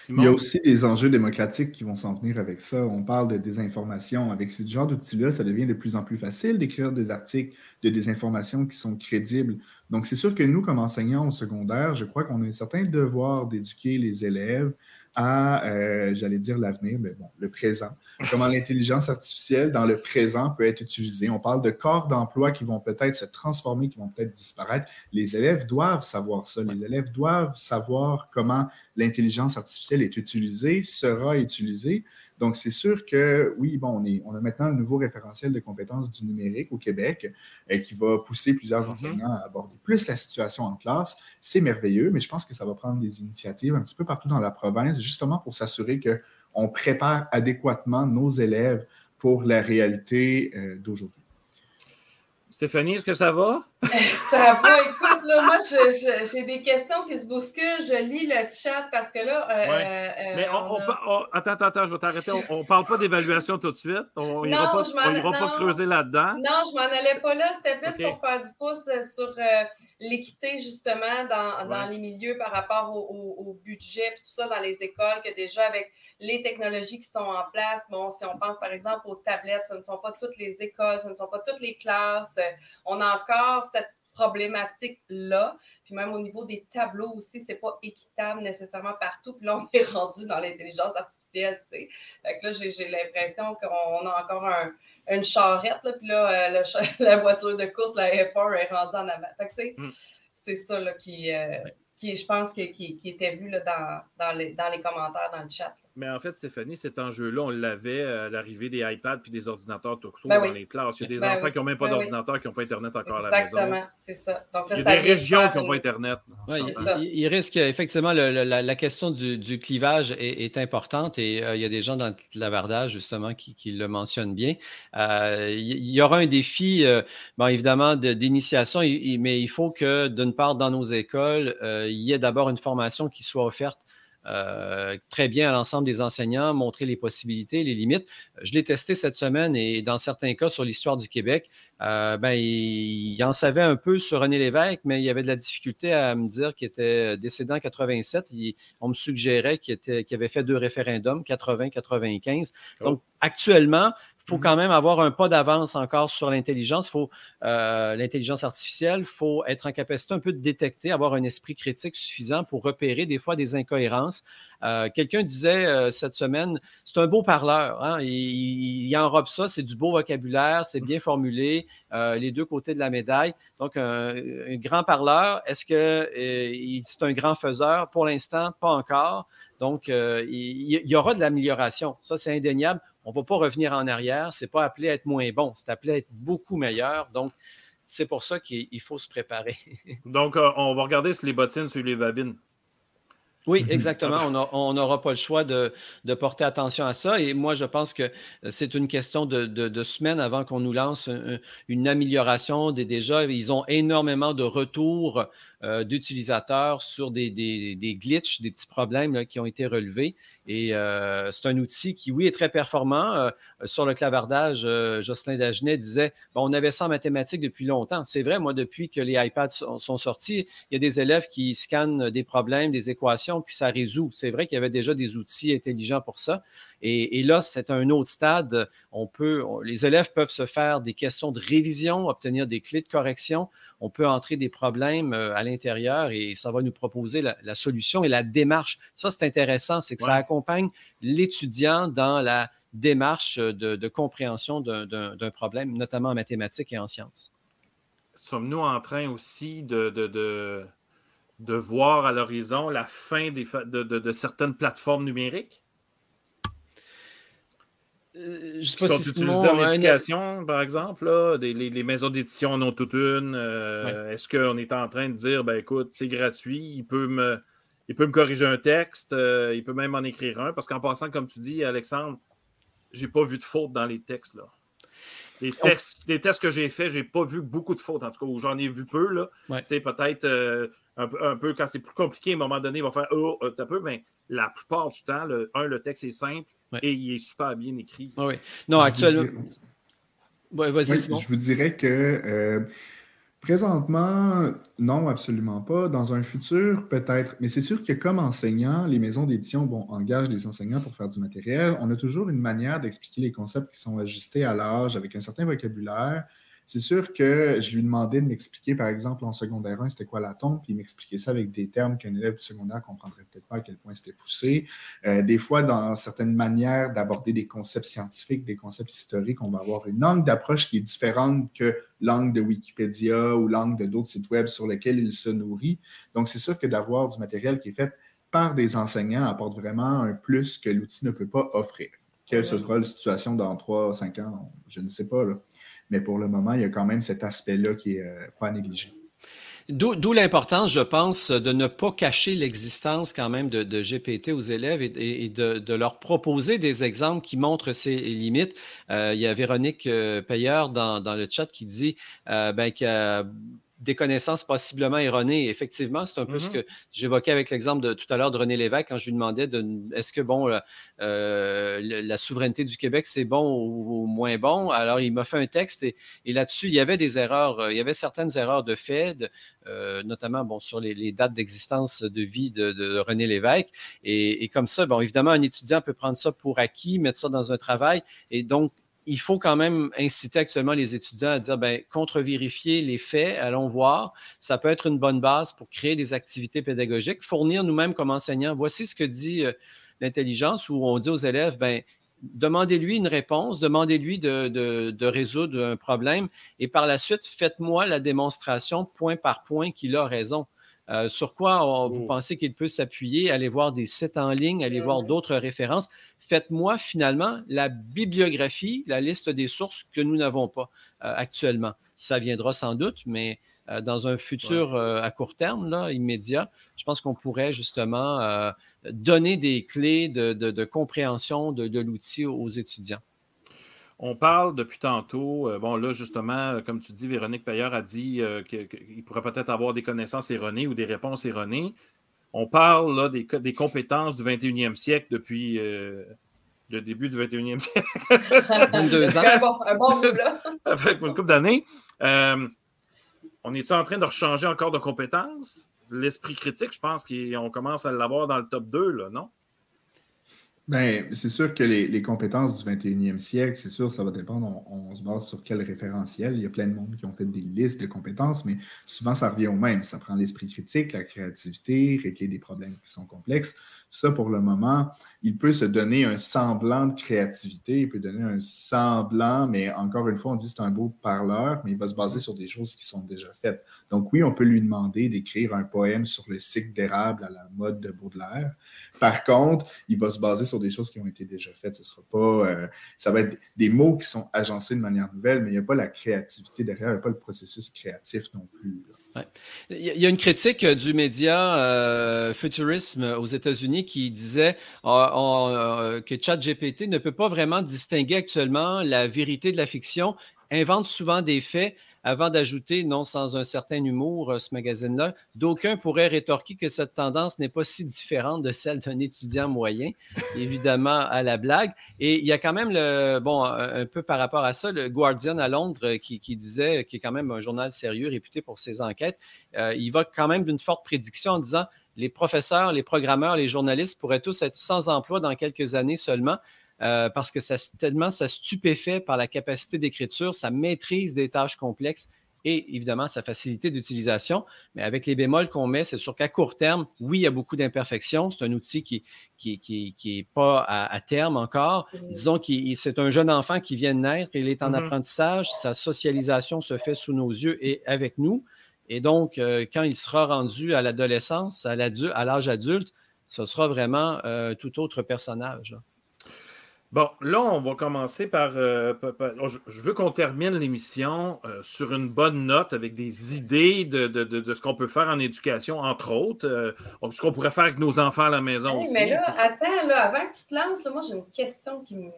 Il y a aussi des enjeux démocratiques qui vont s'en venir avec ça. On parle de désinformation. Avec ce genre d'outils-là, ça devient de plus en plus facile d'écrire des articles de désinformation qui sont crédibles. Donc, c'est sûr que nous, comme enseignants au secondaire, je crois qu'on a un certain devoir d'éduquer les élèves à, euh, j'allais dire l'avenir, mais bon, le présent. Comment l'intelligence artificielle dans le présent peut être utilisée. On parle de corps d'emploi qui vont peut-être se transformer, qui vont peut-être disparaître. Les élèves doivent savoir ça. Les élèves doivent savoir comment l'intelligence artificielle est utilisée, sera utilisée. Donc, c'est sûr que oui, bon, on, est, on a maintenant le nouveau référentiel de compétences du numérique au Québec euh, qui va pousser plusieurs mm-hmm. enseignants à aborder plus la situation en classe. C'est merveilleux, mais je pense que ça va prendre des initiatives un petit peu partout dans la province, justement pour s'assurer qu'on prépare adéquatement nos élèves pour la réalité euh, d'aujourd'hui. Stéphanie, est-ce que ça va? Ça va, écoute, là, moi, j'ai des questions qui se bousculent. Je lis le chat parce que là. Euh, euh, Mais on, attends, attends, attends, je vais t'arrêter. On ne parle pas d'évaluation tout de suite. On n'ira pas, pas, creuser là-dedans. Non, je m'en allais pas là. C'était plus pour faire du pouce sur euh, l'équité, justement, dans, dans, les milieux par rapport au, au, budget et tout ça dans les écoles, que déjà avec les technologies qui sont en place, bon, si on pense par exemple aux tablettes, ce ne sont pas toutes les écoles, ce ne sont pas toutes les classes. On a encore problématique-là. Puis même au niveau des tableaux aussi, c'est pas équitable nécessairement partout. Puis là, on est rendu dans l'intelligence artificielle, tu sais. Fait que là, j'ai l'impression qu'on a encore une charrette, là, puis là, euh, la voiture de course, la F1 est rendue en avant. Fait que, tu sais, mm. c'est ça là, qui, euh, qui, je pense, qui, qui était vu là, dans, dans, les, dans les commentaires, dans le chat. Mais en fait, Stéphanie, cet enjeu-là, on l'avait à l'arrivée des iPads puis des ordinateurs tout ben dans les classes. Il y a des ben enfants qui n'ont même pas ben d'ordinateur, qui n'ont pas Internet encore à la maison. Exactement, c'est ça. Donc, il y a des régions qui n'ont pas Internet. il, risque, effectivement, la, question du, clivage est, importante et euh, il y a des gens dans le lavardage, justement, qui, le mentionnent bien. Euh, il y aura un défi, euh, bon, évidemment, d'initiation, mais il faut que, d'une part, dans nos écoles, il y ait d'abord une formation qui soit offerte euh, très bien à l'ensemble des enseignants, montrer les possibilités, les limites. Je l'ai testé cette semaine et dans certains cas sur l'histoire du Québec, euh, ben, il, en savait un peu sur René Lévesque, mais il y avait de la difficulté à me dire qu'il était décédé en 87. on me suggérait qu'il, avait fait deux référendums, 80-95. Donc, actuellement, il faut mmh quand même avoir un pas d'avance encore sur l'intelligence. Il faut euh, l'intelligence artificielle, il faut être en capacité un peu de détecter, avoir un esprit critique suffisant pour repérer des fois des incohérences. Euh, quelqu'un disait euh, cette semaine, c'est un beau parleur. Hein, il, il, enrobe ça, c'est du beau vocabulaire, c'est bien formulé, les deux côtés de la médaille. Donc, un, grand parleur, est-ce que c'est un grand faiseur? Pour l'instant, pas encore. Donc, il, il y aura de l'amélioration. Ça, c'est indéniable on ne va pas revenir en arrière. Ce n'est pas appelé à être moins bon, c'est appelé à être beaucoup meilleur. Donc, c'est pour ça qu'il faut se préparer. Donc, euh, on va regarder si les bottines sur les babines. Oui, exactement. On n'aura pas le choix de, porter attention à ça. Et moi, je pense que c'est une question de, semaines avant qu'on nous lance une amélioration. Des, déjà, ils ont énormément de retours euh, d'utilisateurs sur des, des, glitches, des petits problèmes qui ont été relevés. Et euh, c'est un outil qui, oui, est très performant. Euh, sur le clavardage, Jocelyn Dagenet disait on avait ça en mathématiques depuis longtemps. C'est vrai, moi, depuis que les iPads sont, sortis, il y a des élèves qui scannent des problèmes, des équations, puis ça résout. C'est vrai qu'il y avait déjà des outils intelligents pour ça. Et, là, c'est un autre stade. On peut, les élèves peuvent se faire des questions de révision, obtenir des clés de correction. On peut entrer des problèmes à l'intérieur et ça va nous proposer la, solution et la démarche. Ça, c'est intéressant, c'est que ça accompagne l'étudiant dans la démarche de, compréhension d'un problème, notamment en mathématiques et en sciences. Sommes-nous en train aussi de, de, voir à l'horizon la fin des, de, certaines plateformes numériques? Euh, je sais pas si utilisés en éducation, par exemple, les, maisons d'édition en ont toutes une. Euh, est-ce qu'on est en train de dire, ben écoute, c'est gratuit, il peut me, il peut me corriger un texte, euh, il peut même en écrire un, parce qu'en passant, comme tu dis, Alexandre, j'ai pas vu de faute dans les textes. Là. Les, textes, les tests que j'ai faits, j'ai pas vu beaucoup de fautes, en tout cas, où j'en ai vu peu. Là. Peut-être un, peu quand c'est plus compliqué, à un moment donné, il va faire Oh, un peu, mais la plupart du temps, le, un, le texte est simple et il est super bien écrit. oui. Non, actuellement. je vous dirais que euh, présentement, non, absolument pas. Dans un futur, peut-être. Mais c'est sûr que comme enseignant, les maisons d'édition bon, engagent des enseignants pour faire du matériel. On a toujours une manière d'expliquer les concepts qui sont ajustés à l'âge avec un certain vocabulaire. C'est sûr que je lui demandais de m'expliquer, par exemple, en secondaire 1, c'était quoi la tombe, puis il m'expliquait ça avec des termes qu'un élève du secondaire ne comprendrait peut-être pas à quel point c'était poussé. Euh, des fois, dans certaines manières d'aborder des concepts scientifiques, des concepts historiques, on va avoir une langue d'approche qui est différente que langue de Wikipédia ou langue de d'autres sites web sur lesquels il se nourrit. Donc, c'est sûr que d'avoir du matériel qui est fait par des enseignants apporte vraiment un plus que l'outil ne peut pas offrir. Quelle sera la situation dans 3 5 ans? Je ne sais pas. Là. Mais pour le moment, il y a quand même cet aspect-là qui n'est euh, pas négligé. D'où l'importance, je pense, de ne pas cacher l'existence quand même de, GPT aux élèves et, de, leur proposer des exemples qui montrent ses limites. Euh, il y a Véronique euh, Payeur dans, le chat qui dit ben, que des connaissances possiblement erronées. Effectivement, c'est un peu ce mm-hmm. que j'évoquais avec l'exemple de tout à l'heure de René Lévesque quand je lui demandais de, est-ce que bon euh, la souveraineté du Québec c'est bon ou, moins bon? Alors il m'a fait un texte et, là-dessus il y avait des erreurs, euh, il y avait certaines erreurs de fait, euh, notamment bon sur les, dates d'existence de vie de, René Lévesque. Et, et, comme ça, bon évidemment un étudiant peut prendre ça pour acquis, mettre ça dans un travail et donc il faut quand même inciter actuellement les étudiants à dire, ben, contre-vérifier les faits, allons voir. Ça peut être une bonne base pour créer des activités pédagogiques, fournir nous-mêmes comme enseignants. Voici ce que dit euh, l'intelligence, où on dit aux élèves, ben, demandez-lui une réponse, demandez-lui de, de, résoudre un problème, et par la suite, faites-moi la démonstration point par point qu'il a raison. Euh, sur quoi vous oh. pensez qu'il peut s'appuyer? Allez voir des sites en ligne, allez voir d'autres références? Faites-moi finalement la bibliographie, la liste des sources que nous n'avons pas actuellement. Ça viendra sans doute, mais dans un futur à court terme, là, immédiat, je pense qu'on pourrait justement donner des clés de, compréhension de l'outil aux étudiants. On parle depuis tantôt, euh, bon là justement, comme tu dis, Véronique Payeur a dit euh, qu'il pourrait peut-être avoir des connaissances erronées ou des réponses erronées. On parle là, des, des compétences du 21e siècle depuis euh, le début du 21e siècle. 22 ans. Un bon, un bon bout, là. Avec une couple d'années. on est en train de rechanger encore de compétences? L'esprit critique, je pense qu'on commence à l'avoir dans le top 2, là, non? Bien, c'est sûr que les, compétences du 21e siècle, c'est sûr, ça va dépendre. On, se base sur quel référentiel. Il y a plein de monde qui ont fait des listes de compétences, mais souvent, ça revient au même. Ça prend l'esprit critique, la créativité, régler des problèmes qui sont complexes. Ça, pour le moment, il peut se donner un semblant de créativité, il peut donner un semblant, mais encore une fois, on dit c'est un beau parleur, mais il va se baser sur des choses qui sont déjà faites. Donc oui, on peut lui demander d'écrire un poème sur le cycle d'érable à la mode de Baudelaire. Par contre, il va se baser sur des choses qui ont été déjà faites. Ce sera pas, euh, ça va être des mots qui sont agencés de manière nouvelle, mais il n'y a pas la créativité derrière, il n'y a pas le processus créatif non plus. Il y a une critique du média euh, Futurisme aux États-Unis qui disait euh, que ChatGPT ne peut pas vraiment distinguer actuellement la vérité de la fiction, invente souvent des faits avant d'ajouter, non sans un certain humour, euh, ce magazine-là, d'aucuns pourraient rétorquer que cette tendance n'est pas si différente de celle d'un étudiant moyen, évidemment à la blague. Et il y a quand même, le, bon, un peu par rapport à ça, le Guardian à Londres euh, qui, disait, qui est quand même un journal sérieux réputé pour ses enquêtes, euh, il va quand même d'une forte prédiction en disant les professeurs, les programmeurs, les journalistes pourraient tous être sans emploi dans quelques années seulement. Euh, parce que ça, tellement ça stupéfait par la capacité d'écriture, sa maîtrise des tâches complexes et évidemment sa facilité d'utilisation. Mais avec les bémols qu'on met, c'est sûr qu'à court terme, oui, il y a beaucoup d'imperfections. C'est un outil qui n'est qui, qui, pas à, terme encore. Disons que c'est un jeune enfant qui vient de naître, il est en mm-hmm. apprentissage, sa socialisation se fait sous nos yeux et avec nous. Et donc, euh, quand il sera rendu à l'adolescence, à l'âge adulte, ce sera vraiment euh, tout autre personnage. Bon, là, on va commencer par. Euh, je veux qu'on termine l'émission euh, sur une bonne note avec des idées de, ce qu'on peut faire en éducation, entre autres. Euh, ce qu'on pourrait faire avec nos enfants à la maison aussi. Mais là, attends, là, avant que tu te lances, moi, j'ai une question qui me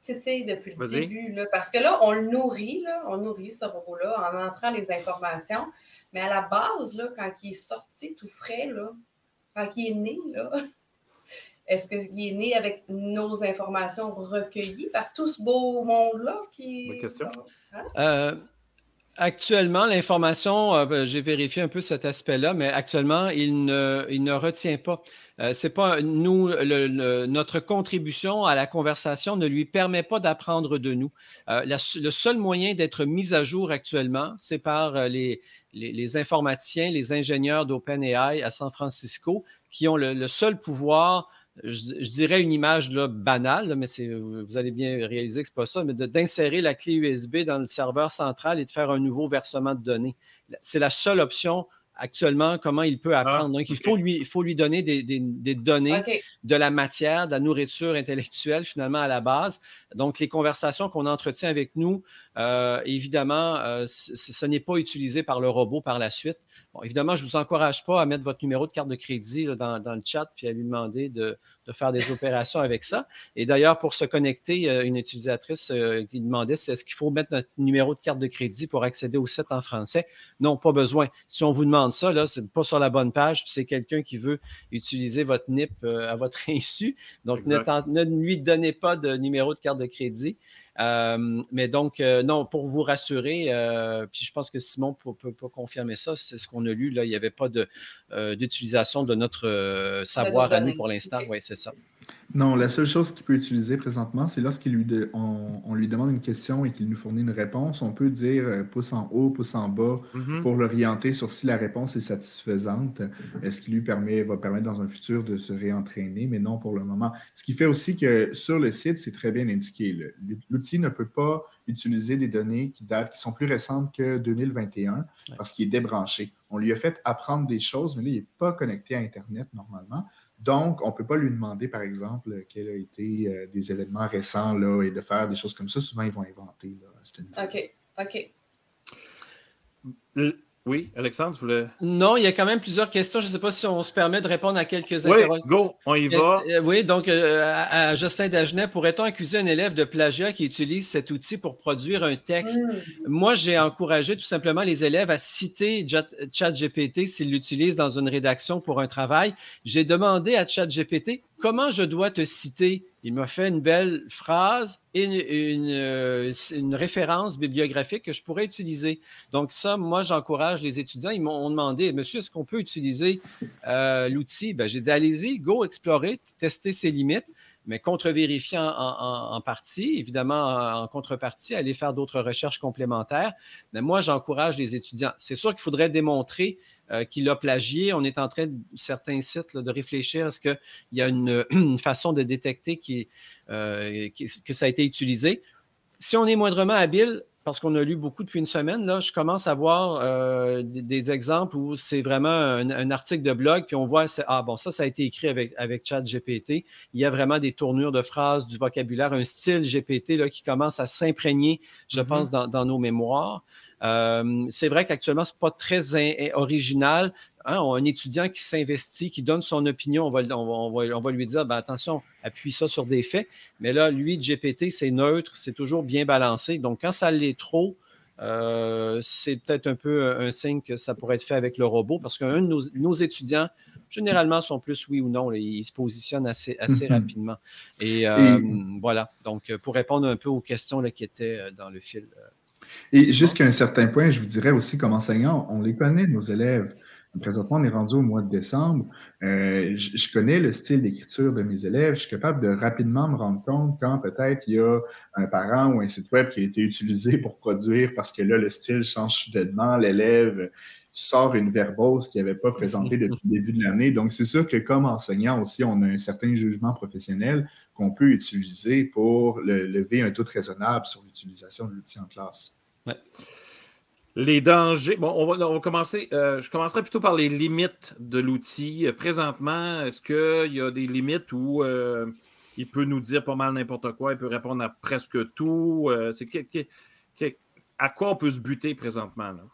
titille depuis le début. parce que là, on le nourrit, là, on nourrit ce robot-là en entrant les informations. Mais à la base, là, quand il est sorti tout frais, là, quand il est né, là. Est-ce qu'il est né avec nos informations recueillies par tout ce beau monde-là? Qui... Bonne question. Hein? Euh, actuellement, l'information, euh, ben, j'ai vérifié un peu cet aspect-là, mais actuellement, il ne, il ne retient pas. Euh, c'est pas nous, notre contribution à la conversation ne lui permet pas d'apprendre de nous. le seul moyen d'être mis à jour actuellement, c'est par les, les, informaticiens, les ingénieurs d'OpenAI à San Francisco qui ont le seul pouvoir je, dirais une image là, banale, mais vous allez bien réaliser que ce n'est pas ça, mais d'insérer la clé USB dans le serveur central et de faire un nouveau versement de données. C'est la seule option actuellement, comment il peut ah, apprendre. Donc, il, faut lui, il faut lui donner des, données, de la matière, de la nourriture intellectuelle finalement à la base. Donc, les conversations qu'on entretient avec nous, euh, évidemment, euh, ce n'est pas utilisé par le robot par la suite évidemment, je ne vous encourage pas à mettre votre numéro de carte de crédit dans, le chat puis à lui demander de, faire des opérations avec ça. Et d'ailleurs, pour se connecter, une utilisatrice euh, qui demandait est-ce qu'il faut mettre notre numéro de carte de crédit pour accéder au site en français? Non, pas besoin. Si on vous demande ça, là, c'est pas sur la bonne page, c'est quelqu'un qui veut utiliser votre NIP euh, à votre insu. Donc, ne, ne, lui donnez pas de numéro de carte de crédit. Euh, mais donc, euh, non, pour vous rassurer, euh, puis je pense que Simon peut, peut, confirmer ça, c'est ce qu'on a lu, là, il n'y avait pas d'utilisation de, notre savoir à nous pour l'instant. Oui, c'est ça. Non, la seule chose qu'il peut utiliser présentement, c'est lorsqu'on lui, on, lui demande une question et qu'il nous fournit une réponse, on peut dire euh, pouce en haut, pouce en bas mm-hmm. pour l'orienter sur si la réponse est satisfaisante, ce qui lui permet, va permettre dans un futur de se réentraîner, mais non pour le moment. Ce qui fait aussi que sur le site, c'est très bien indiqué. L'outil ne peut pas utiliser des données qui datent, qui sont plus récentes que 2021 parce qu'il est débranché. On lui a fait apprendre des choses, mais là, il n'est pas connecté à Internet normalement. Donc, on ne peut pas lui demander, par exemple, quels ont été euh, des événements récents là, et de faire des choses comme ça. Souvent, ils vont inventer. Là, OK. OK. Oui, Alexandre, tu voulais. Non, il y a quand même plusieurs questions. Je ne sais pas si on se permet de répondre à quelques Oui, go, on y va. Euh, oui, donc, euh, à, Justin Dagenet, pourrait-on accuser un élève de plagiat qui utilise cet outil pour produire un texte? Hmm. Moi, j'ai encouragé tout simplement les élèves à citer ChatGPT s'ils l'utilisent dans une rédaction pour un travail. J'ai demandé à ChatGPT comment je dois te citer? Il m'a fait une belle phrase et une, euh, référence bibliographique que je pourrais utiliser. Donc ça, moi, j'encourage les étudiants. Ils m'ont demandé, monsieur, est-ce qu'on peut utiliser euh, l'outil? Ben, j'ai dit, allez-y, go explorer, tester ses limites mais contre-vérifier en, partie, évidemment en, contrepartie, aller faire d'autres recherches complémentaires. Mais moi, j'encourage les étudiants. C'est sûr qu'il faudrait démontrer euh, qu'il a plagié. On est en train, certains sites, de réfléchir à ce qu'il y a une, façon de détecter euh, que ça a été utilisé. Si on est moindrement habile, parce qu'on a lu beaucoup depuis une semaine, là, je commence à voir euh, des, exemples où c'est vraiment un, article de blog, puis on voit, ah bon, ça, ça a été écrit avec, avec Chat GPT. Il y a vraiment des tournures de phrases, du vocabulaire, un style GPT là, qui commence à s'imprégner, je mm-hmm. pense, dans, nos mémoires. Euh, c'est vrai qu'actuellement, ce n'est pas très original. Hein, un étudiant qui s'investit, qui donne son opinion, on va, on va, lui dire ben, attention, appuie ça sur des faits. Mais là, lui, GPT, c'est neutre, c'est toujours bien balancé. Donc, quand ça l'est trop, euh, c'est peut-être un peu un signe que ça pourrait être fait avec le robot parce qu'un de nos, étudiants, généralement, sont plus oui ou non. ils se positionnent assez, assez mhm. rapidement. Et, euh, voilà. Donc, pour répondre un peu aux questions là, qui étaient dans le fil. Et jusqu'à un certain point, je vous dirais aussi, comme enseignant, on les connaît, nos élèves. Présentement, on est rendu au mois de décembre. Euh, je, connais le style d'écriture de mes élèves. Je suis capable de rapidement me rendre compte quand peut-être il y a un parent ou un site web qui a été utilisé pour produire parce que là, le style change soudainement. L'élève sort une verbose qu'il n'avait pas présentée depuis le début de l'année. Donc, c'est sûr que comme enseignant aussi, on a un certain jugement professionnel qu'on peut utiliser pour lever un taux raisonnable sur l'utilisation de l'outil en classe. Ouais. Les dangers. Bon, on va, commencer. Euh, je commencerai plutôt par les limites de l'outil. Euh, présentement, est-ce qu'il y a des limites où euh, il peut nous dire pas mal n'importe quoi, il peut répondre à presque tout? c'est à quoi on peut se buter présentement? Là?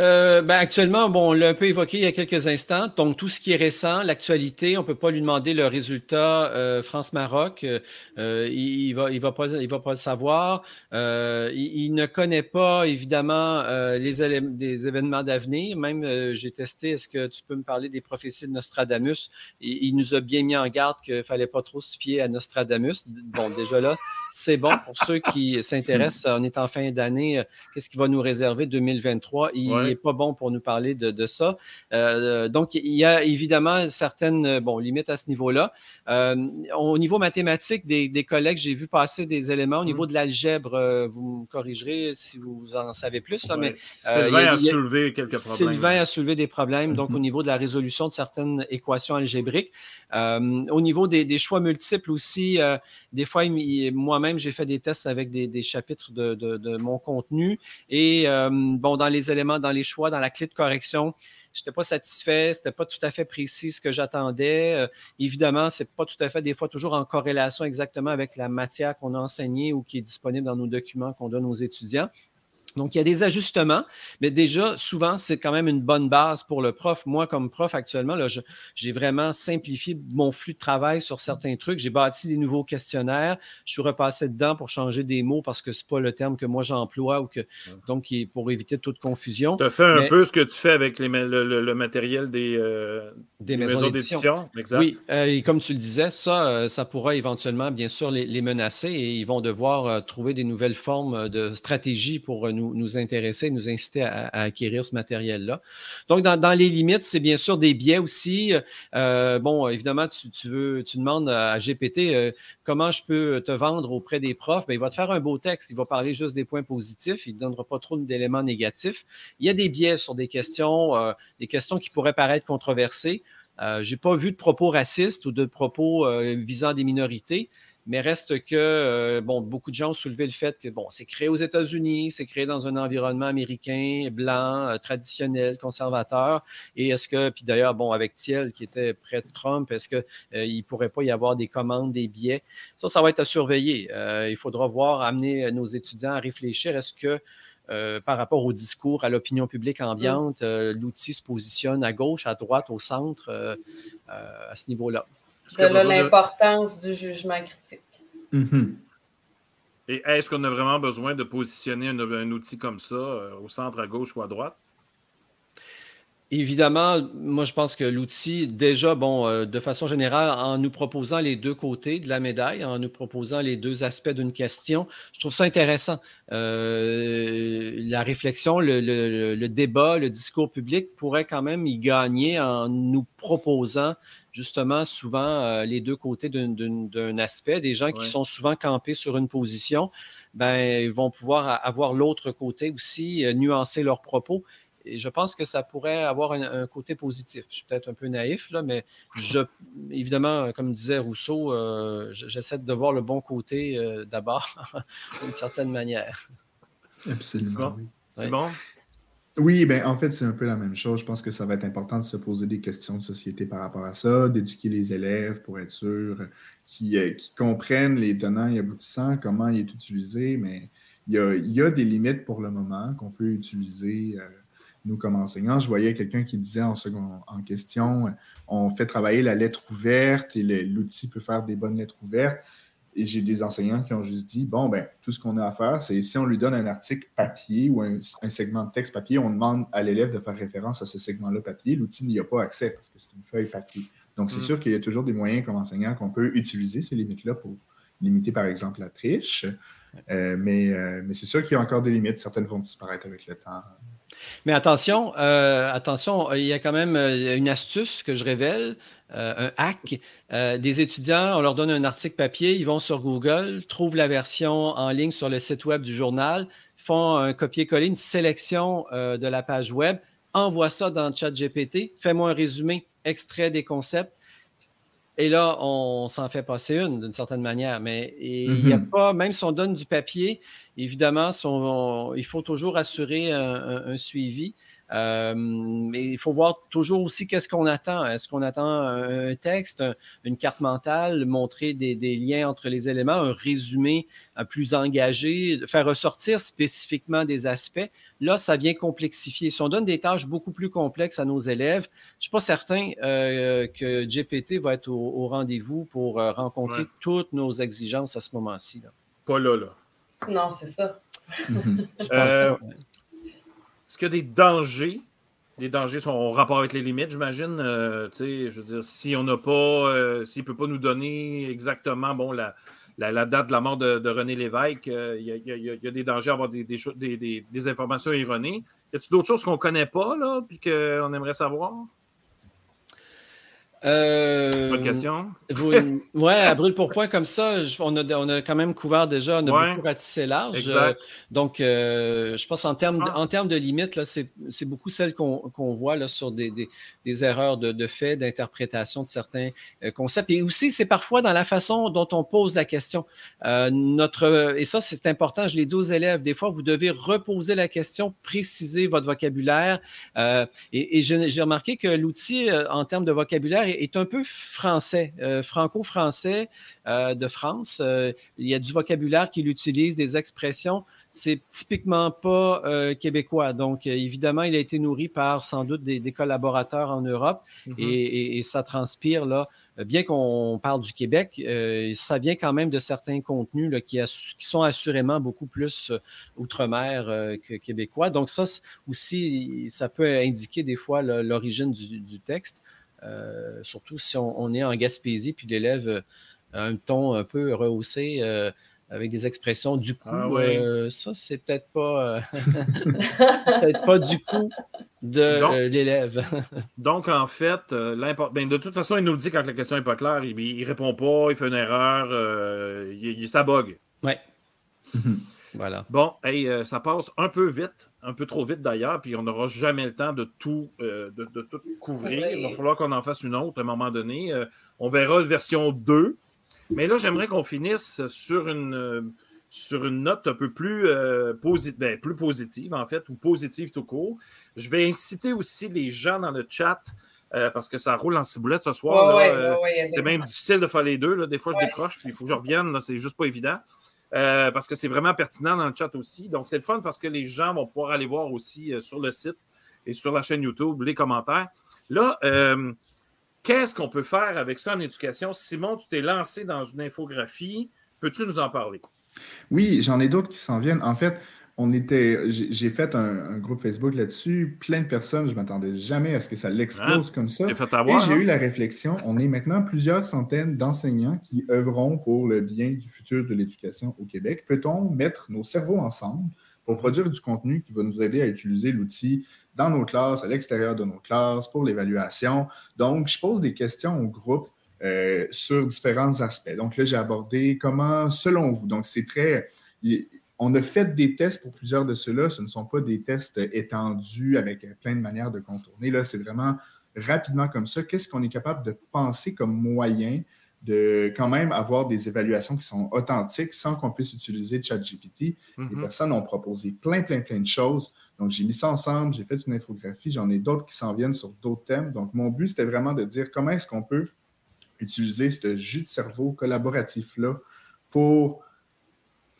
Euh, ben actuellement, bon, on l'a un peu évoqué il y a quelques instants. Donc, tout ce qui est récent, l'actualité, on ne peut pas lui demander le résultat euh, France-Maroc. Euh, il, ne va, il va pas, il va pas le savoir. Il, ne connaît pas évidemment les, événements d'avenir. Même, j'ai testé. Est-ce que tu peux me parler des prophéties de Nostradamus? Il, il nous a bien mis en garde qu'il fallait pas trop se fier à Nostradamus. Bon, déjà là, c'est bon pour ceux qui s'intéressent. On est en fin d'année. Qu'est-ce qui va nous réserver 2023 Il n'est pas bon pour nous parler de, ça. Euh, donc, il y a évidemment certaines bon, limites à ce niveau-là. Euh, au niveau mathématique, des, collègues, j'ai vu passer des éléments. Au niveau de l'algèbre, euh, vous me corrigerez si vous en savez plus. mais, Sylvain a, soulevé quelques problèmes. Sylvain a soulevé des problèmes, donc au mhm. niveau de la résolution de certaines équations algébriques. au niveau des, choix multiples aussi, des fois, moi-même, j'ai fait des tests avec des, chapitres de, mon contenu. Et bon, dans les éléments, dans les choix, dans la clé de correction, je n'étais pas satisfait, ce n'était pas tout à fait précis ce que j'attendais. Euh, évidemment, ce n'est pas tout à fait des fois toujours en corrélation exactement avec la matière qu'on a enseignée ou qui est disponible dans nos documents qu'on donne aux étudiants. Donc, il y a des ajustements, mais déjà, souvent, c'est quand même une bonne base pour le prof. Moi, comme prof actuellement, j'ai vraiment simplifié mon flux de travail sur certains trucs. J'ai bâti des nouveaux questionnaires. Je suis repassé dedans pour changer des mots parce que ce n'est pas le terme que moi j'emploie ou que donc pour éviter toute confusion. Tu as fait un peu ce que tu fais avec le, matériel des, euh, des, maisons, d'édition. Oui, euh, et comme tu le disais, ça, euh, ça pourra éventuellement, bien sûr, les, menacer et ils vont devoir trouver des nouvelles formes de stratégies pour nous nous, nous intéresser, nous inciter à, acquérir ce matériel-là. Donc, dans, les limites, c'est bien sûr des biais aussi. bon, évidemment, tu, veux, tu demandes à GPT comment je peux te vendre auprès des profs? Bien, il va te faire un beau texte. Il va parler juste des points positifs. Il ne donnera pas trop d'éléments négatifs. Il y a des biais sur des questions, des questions qui pourraient paraître controversées. Euh, je n'ai pas vu de propos racistes ou de propos euh, visant des minorités, mais reste que, euh, bon, beaucoup de gens ont soulevé le fait que, bon, c'est créé aux États-Unis, c'est créé dans un environnement américain, blanc, traditionnel, conservateur. Et est-ce que, puis d'ailleurs, bon, avec Thiel qui était près de Trump, est-ce qu'il ne pourrait pas y avoir des commandes, des biais? Ça, ça va être à surveiller. il faudra voir, amener nos étudiants à réfléchir. Est-ce que euh, par rapport au discours, à l'opinion publique ambiante, euh, l'outil se positionne à gauche, à droite, au centre, euh, à ce niveau-là? De l'importance du jugement critique. Mm-hmm. Et est-ce qu'on a vraiment besoin de positionner un outil comme ça au centre, à gauche ou à droite? Évidemment, moi, je pense que l'outil, déjà, bon, euh, de façon générale, en nous proposant les deux côtés de la médaille, en nous proposant les deux aspects d'une question, je trouve ça intéressant. Euh, la réflexion, le, débat, le discours public pourrait quand même y gagner en nous proposant justement souvent euh, les deux côtés d'un aspect. Des gens qui sont souvent campés sur une position, ben, ils vont pouvoir avoir l'autre côté aussi, nuancer leurs propos et je pense que ça pourrait avoir un, côté positif. Je suis peut-être un peu naïf, là, mais je, évidemment, comme disait Rousseau, euh, j'essaie de voir le bon côté euh, d'abord, d'une certaine manière. Absolument. C'est bon? Oui, ben, en fait, c'est un peu la même chose. Je pense que ça va être important de se poser des questions de société par rapport à ça, d'éduquer les élèves pour être sûr qu'ils euh, comprennent les tenants et aboutissants, comment il est utilisé, mais il y a, des limites pour le moment qu'on peut utiliser nous, comme enseignants, je voyais quelqu'un qui disait en, second, en question, on fait travailler la lettre ouverte et l'outil peut faire des bonnes lettres ouvertes. Et j'ai des enseignants qui ont juste dit, bon, ben, tout ce qu'on a à faire, c'est si on lui donne un article papier ou un, segment de texte papier, on demande à l'élève de faire référence à ce segment-là papier. L'outil n'y a pas accès parce que c'est une feuille papier. Donc, c'est mm. sûr qu'il y a toujours des moyens comme enseignant qu'on peut utiliser ces limites-là pour limiter, par exemple, la triche. Euh, mais, euh, mais c'est sûr qu'il y a encore des limites. Certaines vont disparaître avec le temps. Mais attention, euh, attention, il y a quand même euh, une astuce que je révèle, euh, un hack. des étudiants, on leur donne un article papier, ils vont sur Google, trouvent la version en ligne sur le site web du journal, font un copier-coller, une sélection de la page web, envoient ça dans le chat GPT, fais-moi un résumé, extrait des concepts. Et là, on s'en fait passer une d'une certaine manière. Mais il n'y a mm-hmm. pas, même si on donne du papier, Évidemment, il faut toujours assurer un, suivi. Euh, mais il faut voir toujours aussi qu'est-ce qu'on attend. Est-ce qu'on attend un texte, une carte mentale, montrer des, liens entre les éléments, un résumé euh, plus engagé, faire ressortir spécifiquement des aspects. Là, ça vient complexifier. Si on donne des tâches beaucoup plus complexes à nos élèves, je ne suis pas certain euh, que GPT va être au, rendez-vous pour rencontrer toutes nos exigences à ce moment-ci. Pas là, là. Non, c'est ça. Euh, est-ce qu'il y a des dangers? Les dangers sont en rapport avec les limites, j'imagine. Euh, je veux dire, si on n'a pas, euh, s'il ne peut pas nous donner exactement bon, la, date de la mort de, René Lévesque, il y, a des dangers à avoir des, des, informations erronées. Y a-t-il d'autres choses qu'on ne connaît pas, là, puis qu'on aimerait savoir? Euh, question. ouais, à brûle pour point comme ça, on, a, on a quand même couvert déjà, on a beaucoup ratissé large. Euh, donc, euh, je pense en termes, de, ah. en termes de limites, c'est beaucoup celles qu'on voit là, sur des, des, erreurs de, de fait, d'interprétation de certains euh, concepts. Et aussi, c'est parfois dans la façon dont on pose la question. notre, et ça, c'est important, je l'ai dit aux élèves, des fois, vous devez reposer la question, préciser votre vocabulaire. et, et j'ai remarqué que l'outil, en termes de vocabulaire, est un peu français, euh, franco-français euh, de France. Euh, il y a du vocabulaire qu'il utilise, des expressions. C'est typiquement pas québécois. Donc, évidemment, il a été nourri par sans doute des, collaborateurs en Europe mm-hmm. et, ça transpire là. Bien qu'on parle du Québec, ça vient quand même de certains contenus là, qui, sont assurément beaucoup plus outre-mer que québécois. Donc, ça aussi, ça peut indiquer des fois l'origine du, texte. Euh, surtout si on, est en Gaspésie, puis l'élève a un ton un peu rehaussé. Euh, avec des expressions du coup. Ah euh, ça, c'est peut-être pas, euh, peut-être pas du coup de euh, l'élève. donc, en fait, ben, de toute façon, il nous le dit quand la question n'est pas claire. Il, ne répond pas, il fait une erreur, il, ça bug. Oui. voilà. Bon, hey, ça passe un peu vite, un peu trop vite d'ailleurs, puis on n'aura jamais le temps de tout, de, de, tout couvrir. Il va falloir qu'on en fasse une autre à un moment donné. on verra version 2 mais là, j'aimerais qu'on finisse sur une, euh, sur une note un peu plus, euh, ben, plus positive, en fait, ou positive tout court. Je vais inciter aussi les gens dans le chat. Euh, parce que ça roule en ciboulette ce soir. c'est même difficile de faire les deux. Des fois, je décroche, puis il faut que je revienne. C'est juste pas évident. Parce que c'est vraiment pertinent dans le chat aussi. Donc, c'est le fun parce que les gens vont pouvoir aller voir aussi sur le site et sur la chaîne YouTube les commentaires. Là, Qu'est-ce qu'on peut faire avec ça en éducation? Simon, tu t'es lancé dans une infographie. Peux-tu nous en parler? Oui, j'en ai d'autres qui s'en viennent. En fait, on était, j'ai fait un, groupe Facebook là-dessus, plein de personnes, je ne m'attendais jamais à ce que ça l'explose ah, comme ça. Et j'ai eu la réflexion, on est maintenant plusieurs centaines d'enseignants qui œuvront pour le bien du futur de l'éducation au Québec. Peut-on mettre nos cerveaux ensemble pour produire du contenu qui va nous aider à utiliser l'outil dans nos classes, à l'extérieur de nos classes, pour l'évaluation? Donc, je pose des questions au groupe euh, sur différents aspects. Donc là, j'ai abordé comment, selon vous, donc c'est très... On a fait des tests pour plusieurs de ceux-là. Ce ne sont pas des tests étendus avec plein de manières de contourner. Là, c'est vraiment rapidement comme ça. Qu'est-ce qu'on est capable de penser comme moyen de quand même avoir des évaluations qui sont authentiques sans qu'on puisse utiliser ChatGPT? Les mm-hmm. personnes ont proposé plein, plein, plein de choses. Donc, j'ai mis ça ensemble, j'ai fait une infographie, j'en ai d'autres qui s'en viennent sur d'autres thèmes. Donc, mon but, c'était vraiment de dire comment est-ce qu'on peut utiliser ce jus de cerveau collaboratif-là pour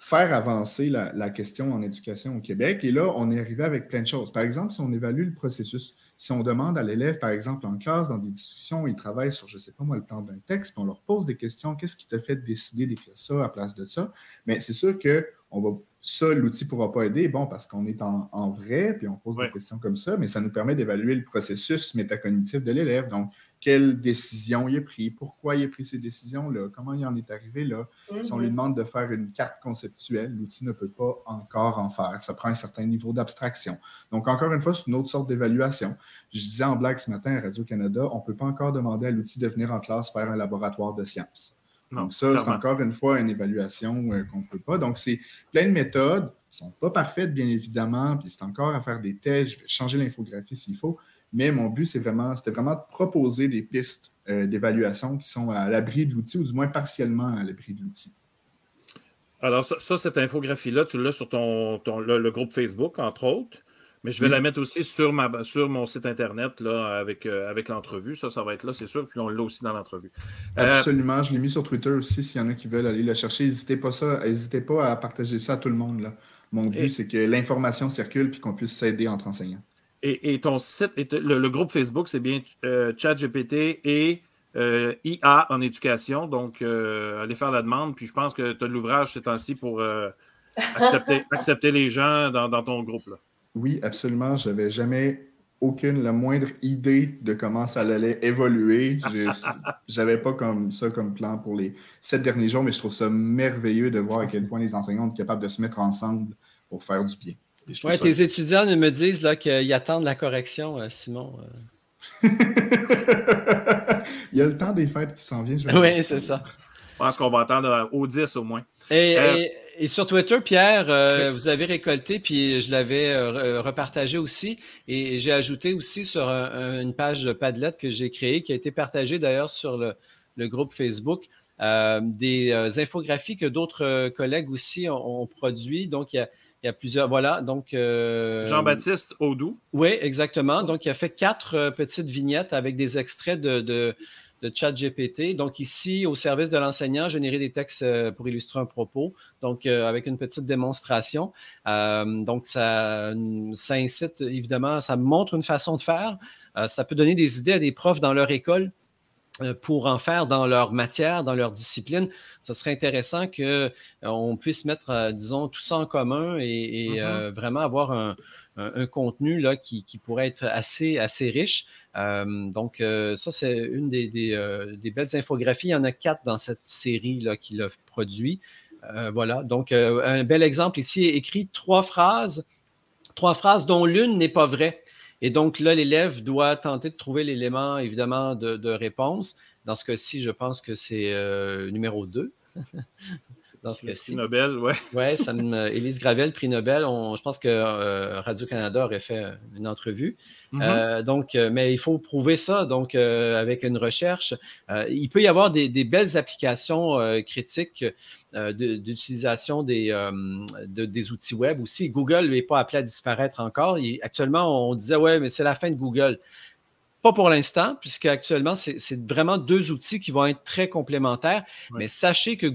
faire avancer la, question en éducation au Québec. Et là, on est arrivé avec plein de choses. Par exemple, si on évalue le processus, si on demande à l'élève, par exemple, en classe, dans des discussions, il travaille sur, je ne sais pas moi, le plan d'un texte, puis on leur pose des questions, qu'est-ce qui te fait décider d'écrire ça à place de ça? Mais c'est sûr va ça, l'outil ne pourra pas aider, bon, parce qu'on est en, vrai, puis on pose des questions comme ça, mais ça nous permet d'évaluer le processus métacognitif de l'élève. Donc, quelle décision il a pris, pourquoi il a pris ces décisions-là, comment il en est arrivé là. Si on lui mhm. demande de faire une carte conceptuelle, l'outil ne peut pas encore en faire. Ça prend un certain niveau d'abstraction. Donc, encore une fois, c'est une autre sorte d'évaluation. Je disais en blague ce matin à Radio-Canada, on ne peut pas encore demander à l'outil de venir en classe faire un laboratoire de sciences. Donc, ça, c'est encore une fois une évaluation euh, qu'on ne peut pas. Donc, c'est plein de méthodes qui ne sont pas parfaites, bien évidemment, puis c'est encore à faire des tests. Je vais changer l'infographie s'il faut. Mais mon but, c'est vraiment, c'était vraiment de proposer des pistes euh, d'évaluation qui sont à l'abri de l'outil, ou du moins partiellement à l'abri de l'outil. Alors, ça, cette infographie-là, tu l'as sur ton, le, groupe Facebook, entre autres. Mais je vais la mettre aussi sur, ma, sur mon site Internet là, avec, euh, avec l'entrevue. Ça, ça va être là, c'est sûr. Puis on l'a aussi dans l'entrevue. Euh, Absolument. Je l'ai mis sur Twitter aussi. S'il y en a qui veulent aller la chercher, n'hésitez pas, ça, pas à partager ça à tout le monde. Là. Mon but, c'est que l'information circule puis qu'on puisse s'aider entre enseignants. Et, ton site, le, groupe Facebook, c'est bien euh, ChatGPT et IA en éducation. Donc, allez faire la demande. Puis je pense que tu as de l'ouvrage ces temps-ci pour accepter, accepter les gens dans, dans ton groupe. Là. Oui, absolument. Je n'avais jamais aucune, la moindre idée de comment ça allait évoluer. J'avais pas comme ça comme plan pour les sept derniers jours, mais je trouve ça merveilleux de voir à quel point les enseignants sont capables de se mettre ensemble pour faire du bien. Oui, tes étudiants me disent qu'ils attendent la correction, euh, Simon. Euh. Il y a le temps des fêtes qui s'en vient. Oui, c'est ça. Je pense qu'on va attendre au 10 au moins. et euh, et sur Twitter, Pierre, euh, vous avez récolté, puis je l'avais euh, repartagé aussi. Et j'ai ajouté aussi sur une page Padlet que j'ai créée, qui a été partagée d'ailleurs sur le, groupe Facebook, euh, des infographies que d'autres collègues aussi ont, produit. Donc, il y a, plusieurs. Voilà. Donc. Jean-Baptiste Audou. Oui, exactement. Donc, il a fait quatre petites vignettes avec des extraits de de ChatGPT. Donc, ici, au service de l'enseignant, générer des textes euh, pour illustrer un propos, donc euh, avec une petite démonstration. Euh, donc, ça, ça incite, évidemment, ça montre une façon de faire. ça peut donner des idées à des profs dans leur école pour en faire dans leur matière, dans leur discipline. Ce serait intéressant qu'on puisse mettre, disons, tout ça en commun et, mm-hmm. vraiment avoir un, un, contenu là, qui, pourrait être assez, assez riche. Euh, donc, euh, ça, c'est une des, euh, des, belles infographies. Il y en a quatre dans cette série là, qu'il a produit. voilà, donc un bel exemple ici écrit trois phrases, trois phrases dont l'une n'est pas vraie. Et donc là, l'élève doit tenter de trouver l'élément, évidemment, de, réponse. Dans ce cas-ci, je pense que c'est euh, numéro 2. dans ce cas-ci. Prix Nobel, oui. Oui, Élise Gravel, prix Nobel. je pense que euh, Radio-Canada aurait fait une entrevue. Mm-hmm. Euh, donc, mais il faut prouver ça. Donc, avec une recherche, il peut y avoir des, belles applications critiques d'utilisation des, des outils web aussi. Google n'est pas appelé à disparaître encore. actuellement, on disait, ouais, mais c'est la fin de Google. Pas pour l'instant, puisque actuellement, c'est vraiment deux outils qui vont être très complémentaires. Mais sachez que,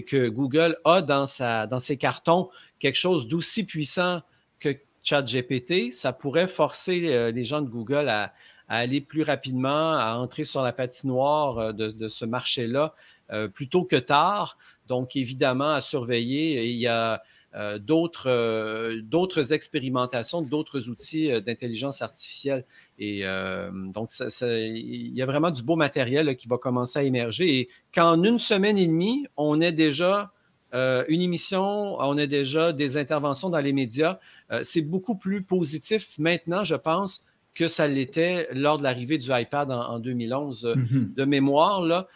que, Google a dans, sa, dans ses cartons quelque chose d'aussi puissant que ChatGPT. Ça pourrait forcer euh, les gens de Google à, aller plus rapidement, à entrer sur la patinoire euh, de, ce marché-là euh, plutôt que tard. Donc, évidemment, à surveiller. il y a d'autres, expérimentations, d'autres outils euh, d'intelligence artificielle. Et donc, il y a vraiment du beau matériel qui va commencer à émerger. Et qu'en une semaine et demie, on ait déjà une émission, on a déjà des interventions dans les médias, c'est beaucoup plus positif maintenant, je pense, que ça l'était lors de l'arrivée du iPad en, 2011. Mm-hmm. De mémoire, là,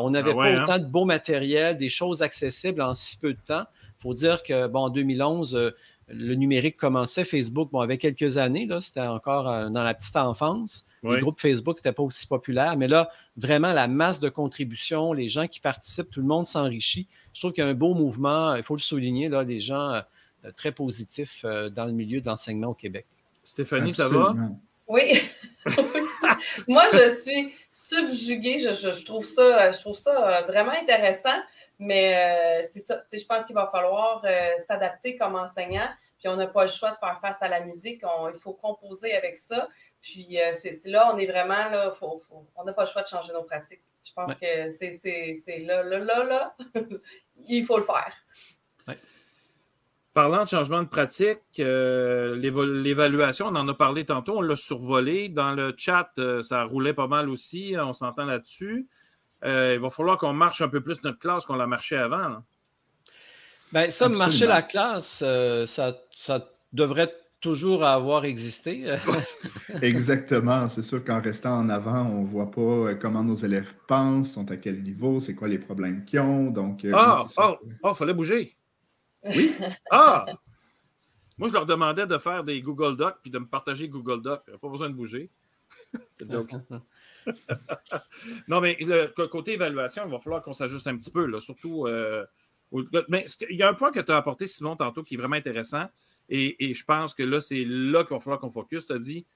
on n'avait ah pas hein? autant de beau matériel, des choses accessibles en si peu de temps faut dire que, bon, en 2011, euh, le numérique commençait. Facebook, bon, avait quelques années, là, c'était encore euh, dans la petite enfance. Les groupes Facebook, c'était pas aussi populaire. Mais là, vraiment, la masse de contributions, les gens qui participent, tout le monde s'enrichit. Je trouve qu'il y a un beau mouvement, il faut le souligner, là, des gens euh, très positifs dans le milieu de l'enseignement au Québec. Stéphanie, ça va? Oui. Moi, je suis subjuguée. Je, trouve ça, je trouve ça vraiment intéressant. Mais euh, c'est ça. Je pense qu'il va falloir euh, s'adapter comme enseignant. Puis on n'a pas le choix de faire face à la musique. il faut composer avec ça. Puis euh, c'est là, on est vraiment là. on n'a pas le choix de changer nos pratiques. Je pense que c'est là, là, là, là. il faut le faire. Parlant de changement de pratique, l'évaluation, on en a parlé tantôt, on l'a survolé. Dans le chat, ça roulait pas mal aussi, on s'entend là-dessus. Euh, il va falloir qu'on marche un peu plus notre classe qu'on l'a marché avant. Ben, ça, marcher la classe, euh, ça, devrait toujours avoir existé. Exactement. C'est sûr qu'en restant en avant, on ne voit pas euh, comment nos élèves pensent, sont à quel niveau, c'est quoi les problèmes qu'ils ont. Donc, ah, ah, ah, fallait bouger. Oui. Ah! Moi, je leur demandais de faire des Google Docs puis de me partager Google Docs. Il n'y a pas besoin de bouger. c'est le joke. non, mais le côté évaluation, il va falloir qu'on s'ajuste un petit peu, là, surtout. Euh, mais il y a un point que tu as apporté, Simon, tantôt, qui est vraiment intéressant. Et, je pense que là, c'est là qu'il va falloir qu'on focus. Tu as dit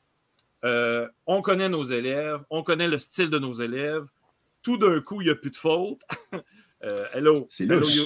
euh, on connaît nos élèves, on connaît le style de nos élèves. Tout d'un coup, il n'y a plus de faute. euh, hello. C'est louche.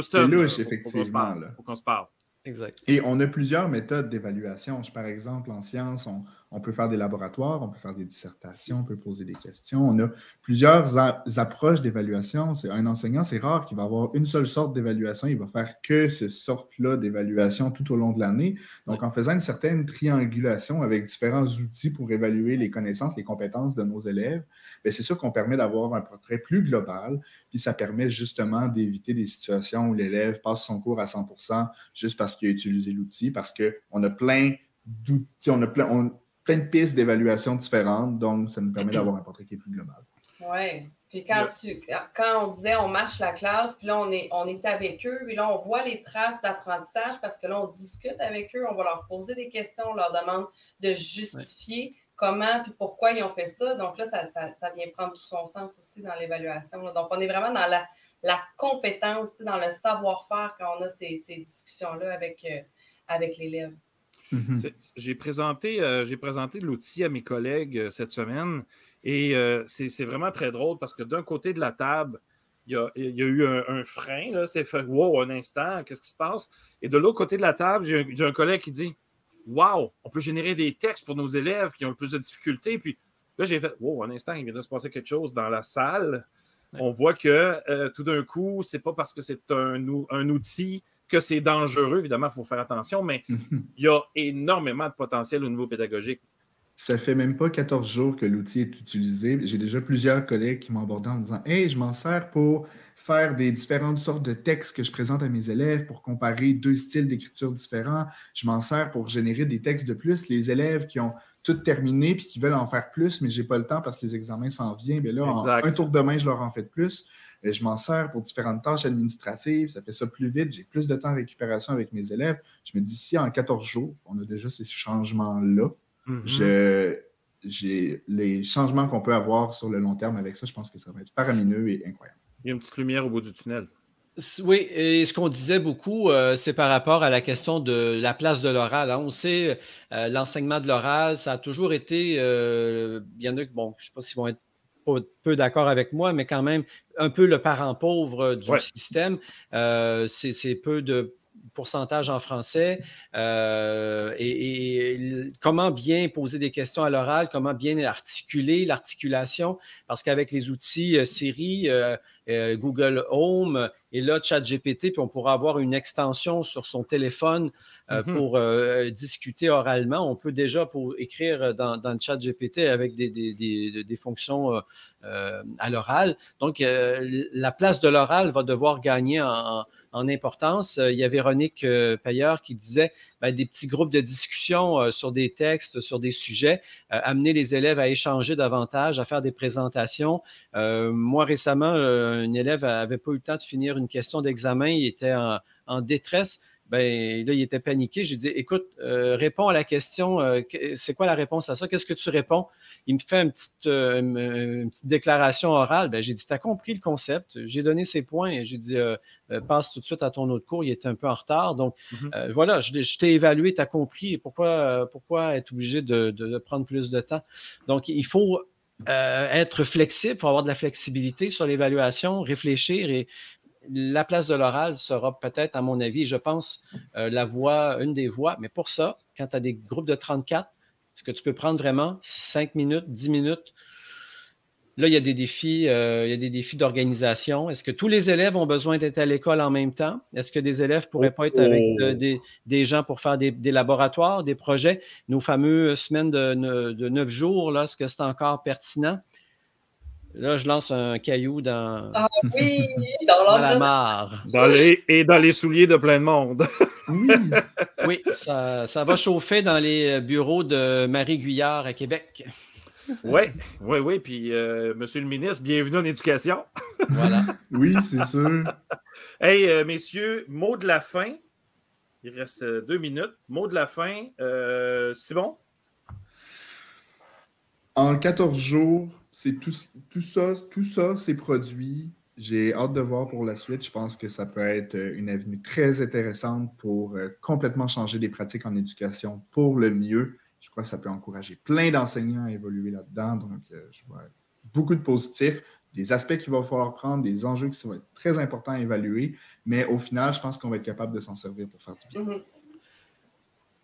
C'est louche, effectivement. Il faut qu'on se parle. Exact. Et on a plusieurs méthodes d'évaluation. Par exemple, en sciences, on, on peut faire des laboratoires, on peut faire des dissertations, on peut poser des questions. On a plusieurs approches d'évaluation. C'est un enseignant, c'est rare qu'il va avoir une seule sorte d'évaluation. Il va faire que ce sorte-là d'évaluation tout au long de l'année. Donc, en faisant une certaine triangulation avec différents outils pour évaluer les connaissances, les compétences de nos élèves, ben, c'est sûr qu'on permet d'avoir un portrait plus global. Puis ça permet justement d'éviter des situations où l'élève passe son cours à 100% juste parce qu'il a utilisé l'outil, parce qu'on a plein d'outils, on a plein, plein de pistes d'évaluation différentes, donc ça nous permet d'avoir un portrait qui est plus global. Oui. Puis quand, tu, quand on disait on marche la classe, puis là on est, on est avec eux, puis là on voit les traces d'apprentissage parce que là on discute avec eux, on va leur poser des questions, on leur demande de justifier comment puis pourquoi ils ont fait ça. Donc là, ça, ça, vient prendre tout son sens aussi dans l'évaluation. Donc on est vraiment dans la, la compétence, dans le savoir-faire quand on a ces, ces discussions-là avec, euh, avec l'élève. Mhm. J'ai présenté, euh, présenté l'outil à mes collègues euh, cette semaine et euh, c'est vraiment très drôle parce que d'un côté de la table, il y a, eu un, frein, c'est fait wow, un instant, qu'est-ce qui se passe? Et de l'autre côté de la table, j'ai un, collègue qui dit Wow, on peut générer des textes pour nos élèves qui ont le plus de difficultés. Puis là, j'ai fait Wow, un instant, il vient de se passer quelque chose dans la salle. On voit que tout d'un coup, c'est pas parce que c'est un, un outil que c'est dangereux, évidemment, il faut faire attention, mais il y a énormément de potentiel au niveau pédagogique. Ça fait même pas 14 jours que l'outil est utilisé. J'ai déjà plusieurs collègues qui m'ont abordé en me disant Hey, je m'en sers pour faire des différentes sortes de textes que je présente à mes élèves pour comparer deux styles d'écriture différents. Je m'en sers pour générer des textes de plus. Les élèves qui ont tout terminé puis qui veulent en faire plus, mais je n'ai pas le temps parce que les examens s'en viennent, bien là, en un tour de main, je leur en fais plus. Euh, je m'en sers pour différentes tâches administratives. Ça fait ça plus vite. J'ai plus de temps de récupération avec mes élèves. Je me dis, si en 14 jours, on a déjà ces changements-là, j'ai les changements qu'on peut avoir sur le long terme avec ça, je pense que ça va être faramineux et incroyable. Il y a une petite lumière au bout du tunnel. Oui, et ce qu'on disait beaucoup, euh, c'est par rapport à la question de la place de l'oral. Hein. On sait, euh, l'enseignement de l'oral, ça a toujours été, euh, il y en a, bon, je ne sais pas s'ils vont être peu d'accord avec moi, mais quand même un peu le parent pauvre du système. c'est peu de pourcentage en français et, comment bien poser des questions à l'oral, comment bien articuler l'articulation, parce qu'avec les outils Siri, euh, Google Home et là ChatGPT, puis on pourra avoir une extension sur son téléphone euh, mm-hmm. pour euh, discuter oralement. On peut déjà pour écrire dans, dans le ChatGPT avec des, des fonctions à l'oral. Donc, la place de l'oral va devoir gagner en, en importance. Euh, il y a Véronique euh, Payeur qui disait ben, des petits groupes de discussion euh, sur des textes, sur des sujets, amener les élèves à échanger davantage, à faire des présentations. moi, récemment, un élève n'avait pas eu le temps de finir une question d'examen, il était en détresse ben là, il était paniqué. J'ai dit, écoute, euh, réponds à la question, euh, c'est quoi la réponse à ça? Qu'est-ce que tu réponds? Il me fait une petite, euh, une petite déclaration orale. Ben, j'ai dit, tu as compris le concept. J'ai donné ses points. J'ai dit, passe tout de suite à ton autre cours. Il était un peu en retard. Donc, mm-hmm. voilà, je, t'ai évalué, tu as compris. Pourquoi, pourquoi être obligé de, de, prendre plus de temps? Donc, il faut être flexible, pour avoir de la flexibilité sur l'évaluation, réfléchir et la place de l'oral sera peut-être, à mon avis, je pense, euh, la voie, une des voies. Mais pour ça, quand tu as des groupes de 34, est-ce que tu peux prendre vraiment 5 minutes, 10 minutes? Là, il y a des défis, euh, il y a des défis d'organisation. Est-ce que tous les élèves ont besoin d'être à l'école en même temps? Est-ce que des élèves ne pourraient pas être avec euh, des, gens pour faire des, laboratoires, des projets? Nos fameuses semaines de, de 9 jours, là, est-ce que c'est encore pertinent? Là, je lance un caillou dans, ah, oui, dans, la mare. et dans les souliers de plein de monde. oui, ça, va chauffer dans les bureaux de Marie Guyard à Québec. Oui, oui, oui. Puis, euh, monsieur le ministre, bienvenue en éducation. voilà. Oui, c'est sûr. hey, euh, messieurs, mot de la fin. Il reste euh, deux minutes. Mot de la fin. Simon? En 14 jours, c'est tout, tout, ça, tout ça, c'est produit. J'ai hâte de voir pour la suite. Je pense que ça peut être euh, une avenue très intéressante pour euh, complètement changer des pratiques en éducation pour le mieux. Je crois que ça peut encourager plein d'enseignants à évoluer là-dedans. Donc, euh, je vois beaucoup de positifs, des aspects qu'il va falloir prendre, des enjeux qui vont être très importants à évaluer. Mais au final, je pense qu'on va être capable de s'en servir pour faire du bien. Mm-hmm.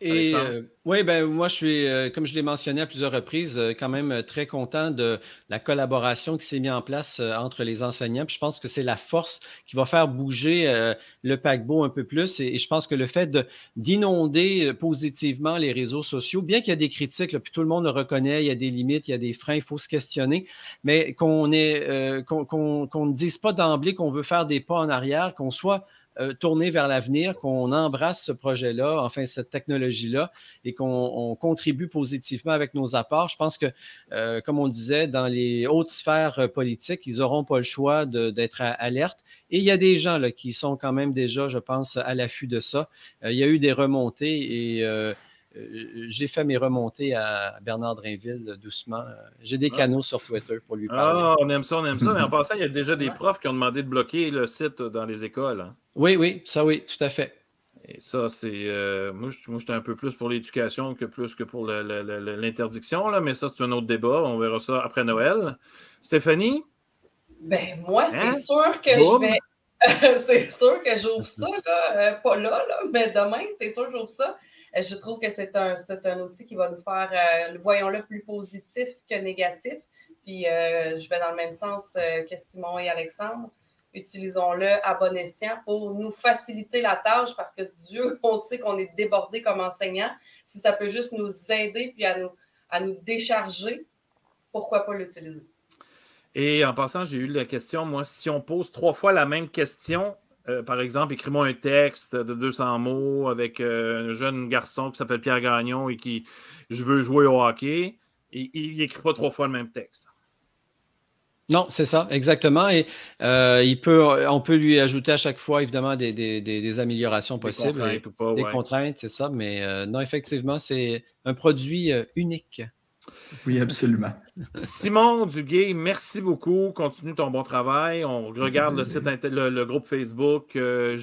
Et euh, oui, ben moi je suis, euh, comme je l'ai mentionné à plusieurs reprises, euh, quand même très content de la collaboration qui s'est mise en place entre les enseignants. Puis je pense que c'est la force qui va faire bouger le paquebot un peu plus. Et, je pense que le fait d'inonder positivement les réseaux sociaux, bien qu'il y ait des critiques, puis tout le monde le reconnaît, il y a des limites, il y a des freins, il faut se questionner, mais qu'on qu'on ne dise pas d'emblée qu'on veut faire des pas en arrière, qu'on soit euh, tourner vers l'avenir, qu'on embrasse ce projet-là, enfin cette technologie-là, et qu'on contribue positivement avec nos apports. Je pense que, euh, comme on disait, dans les hautes sphères euh, politiques, ils n'auront pas le choix d'être alerte. Et il y a des gens là, qui sont quand même déjà, je pense, à l'affût de ça. il y a eu des remontées et euh, j'ai fait mes remontées à Bernard Drainville doucement. J'ai des ah. canaux sur Twitter pour lui parler. Ah, on aime ça, on aime ça. Mais en passant, il y a déjà des profs qui ont demandé de bloquer le site dans les écoles. Hein. Oui, oui, ça oui, tout à fait. Et ça, c'est. Euh, moi, j'étais un peu plus pour l'éducation que plus que pour l'interdiction, mais ça, c'est un autre débat. On verra ça après Noël. Stéphanie? Ben, moi, c'est hein? sûr que je vais. c'est sûr que j'ouvre ça, là. Euh, pas là, là, mais demain, c'est sûr que j'ouvre ça. Euh, je trouve que c'est un, un outil qui va nous faire, euh, voyons-le, plus positif que négatif. Puis euh, je vais dans le même sens que Simon et Alexandre. Utilisons-le à bon escient pour nous faciliter la tâche parce que Dieu, on sait qu'on est débordé comme enseignant. Si ça peut juste nous aider puis à nous, à nous décharger, pourquoi pas l'utiliser? Et en passant, j'ai eu la question, moi, si on pose trois fois la même question, euh, par exemple, écris-moi un texte de 200 mots avec euh, un jeune garçon qui s'appelle Pierre Gagnon et qui, je veux jouer au hockey, il n'écrit pas trois fois le même texte. Non, c'est ça, exactement. Et euh, il peut, on peut lui ajouter à chaque fois, évidemment, des, améliorations possibles. Des contraintes, ou des contraintes c'est ça. Mais non, effectivement, c'est un produit unique. Oui, absolument. Simon Duguay, merci beaucoup. Continue ton bon travail. On regarde le site, le, groupe Facebook euh,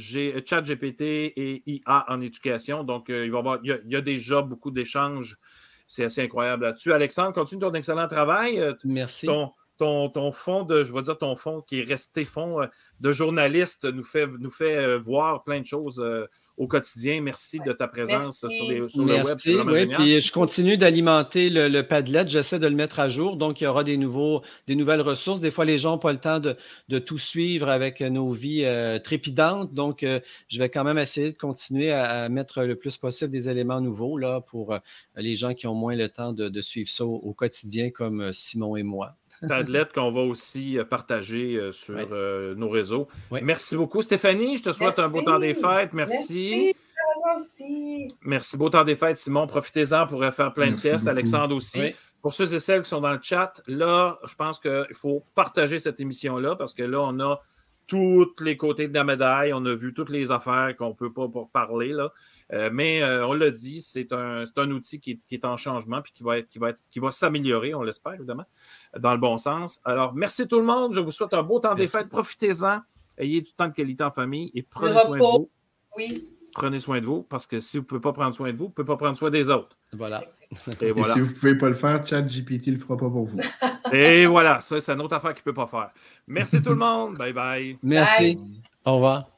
Chat GPT et IA en éducation. Donc, euh, il, va y avoir, il, y a, déjà beaucoup d'échanges. C'est assez incroyable là-dessus. Alexandre, continue ton excellent travail. Euh, merci. Ton, ton, fond de, je vais dire ton fond qui est resté fond de journaliste nous fait, nous fait voir plein de choses au quotidien. Merci de ta présence sur, les, sur le web. Oui, puis je continue d'alimenter le, Padlet. J'essaie de le mettre à jour. Donc, il y aura des, nouveaux, des nouvelles ressources. Des fois, les gens n'ont pas le temps de, tout suivre avec nos vies euh, trépidantes. Donc, euh, je vais quand même essayer de continuer à, mettre le plus possible des éléments nouveaux là, pour euh, les gens qui ont moins le temps de, suivre ça au quotidien, comme Simon et moi. Padlet qu'on va aussi euh, partager euh, sur euh, nos réseaux. Merci beaucoup, Stéphanie. Je te souhaite un beau temps des fêtes. Merci. Merci. Merci. Beau temps des fêtes, Simon. Profitez-en pour faire plein de tests. Alexandre aussi. Pour ceux et celles qui sont dans le chat, là, je pense qu'il faut partager cette émission-là parce que là, on a tous les côtés de la médaille. On a vu toutes les affaires qu'on ne peut pas parler. Là. Euh, mais euh, on l'a dit, c'est un, un, outil qui est, en changement puis qui va, être, qui va, être, qui va s'améliorer, on l'espère évidemment, dans le bon sens. Alors, merci tout le monde. Je vous souhaite un beau temps des fêtes. Profitez-en. Ayez du temps de qualité en famille et prenez soin de vous. Oui. Prenez soin de vous parce que si vous ne pouvez pas prendre soin de vous, vous ne pouvez pas prendre soin des autres. Voilà. Et, voilà. si vous ne pouvez pas le faire, ChatGPT ne le fera pas pour vous. Et voilà, ça, c'est une autre affaire qu'il ne peut pas faire. Merci tout le monde. Bye bye. Merci. Au revoir.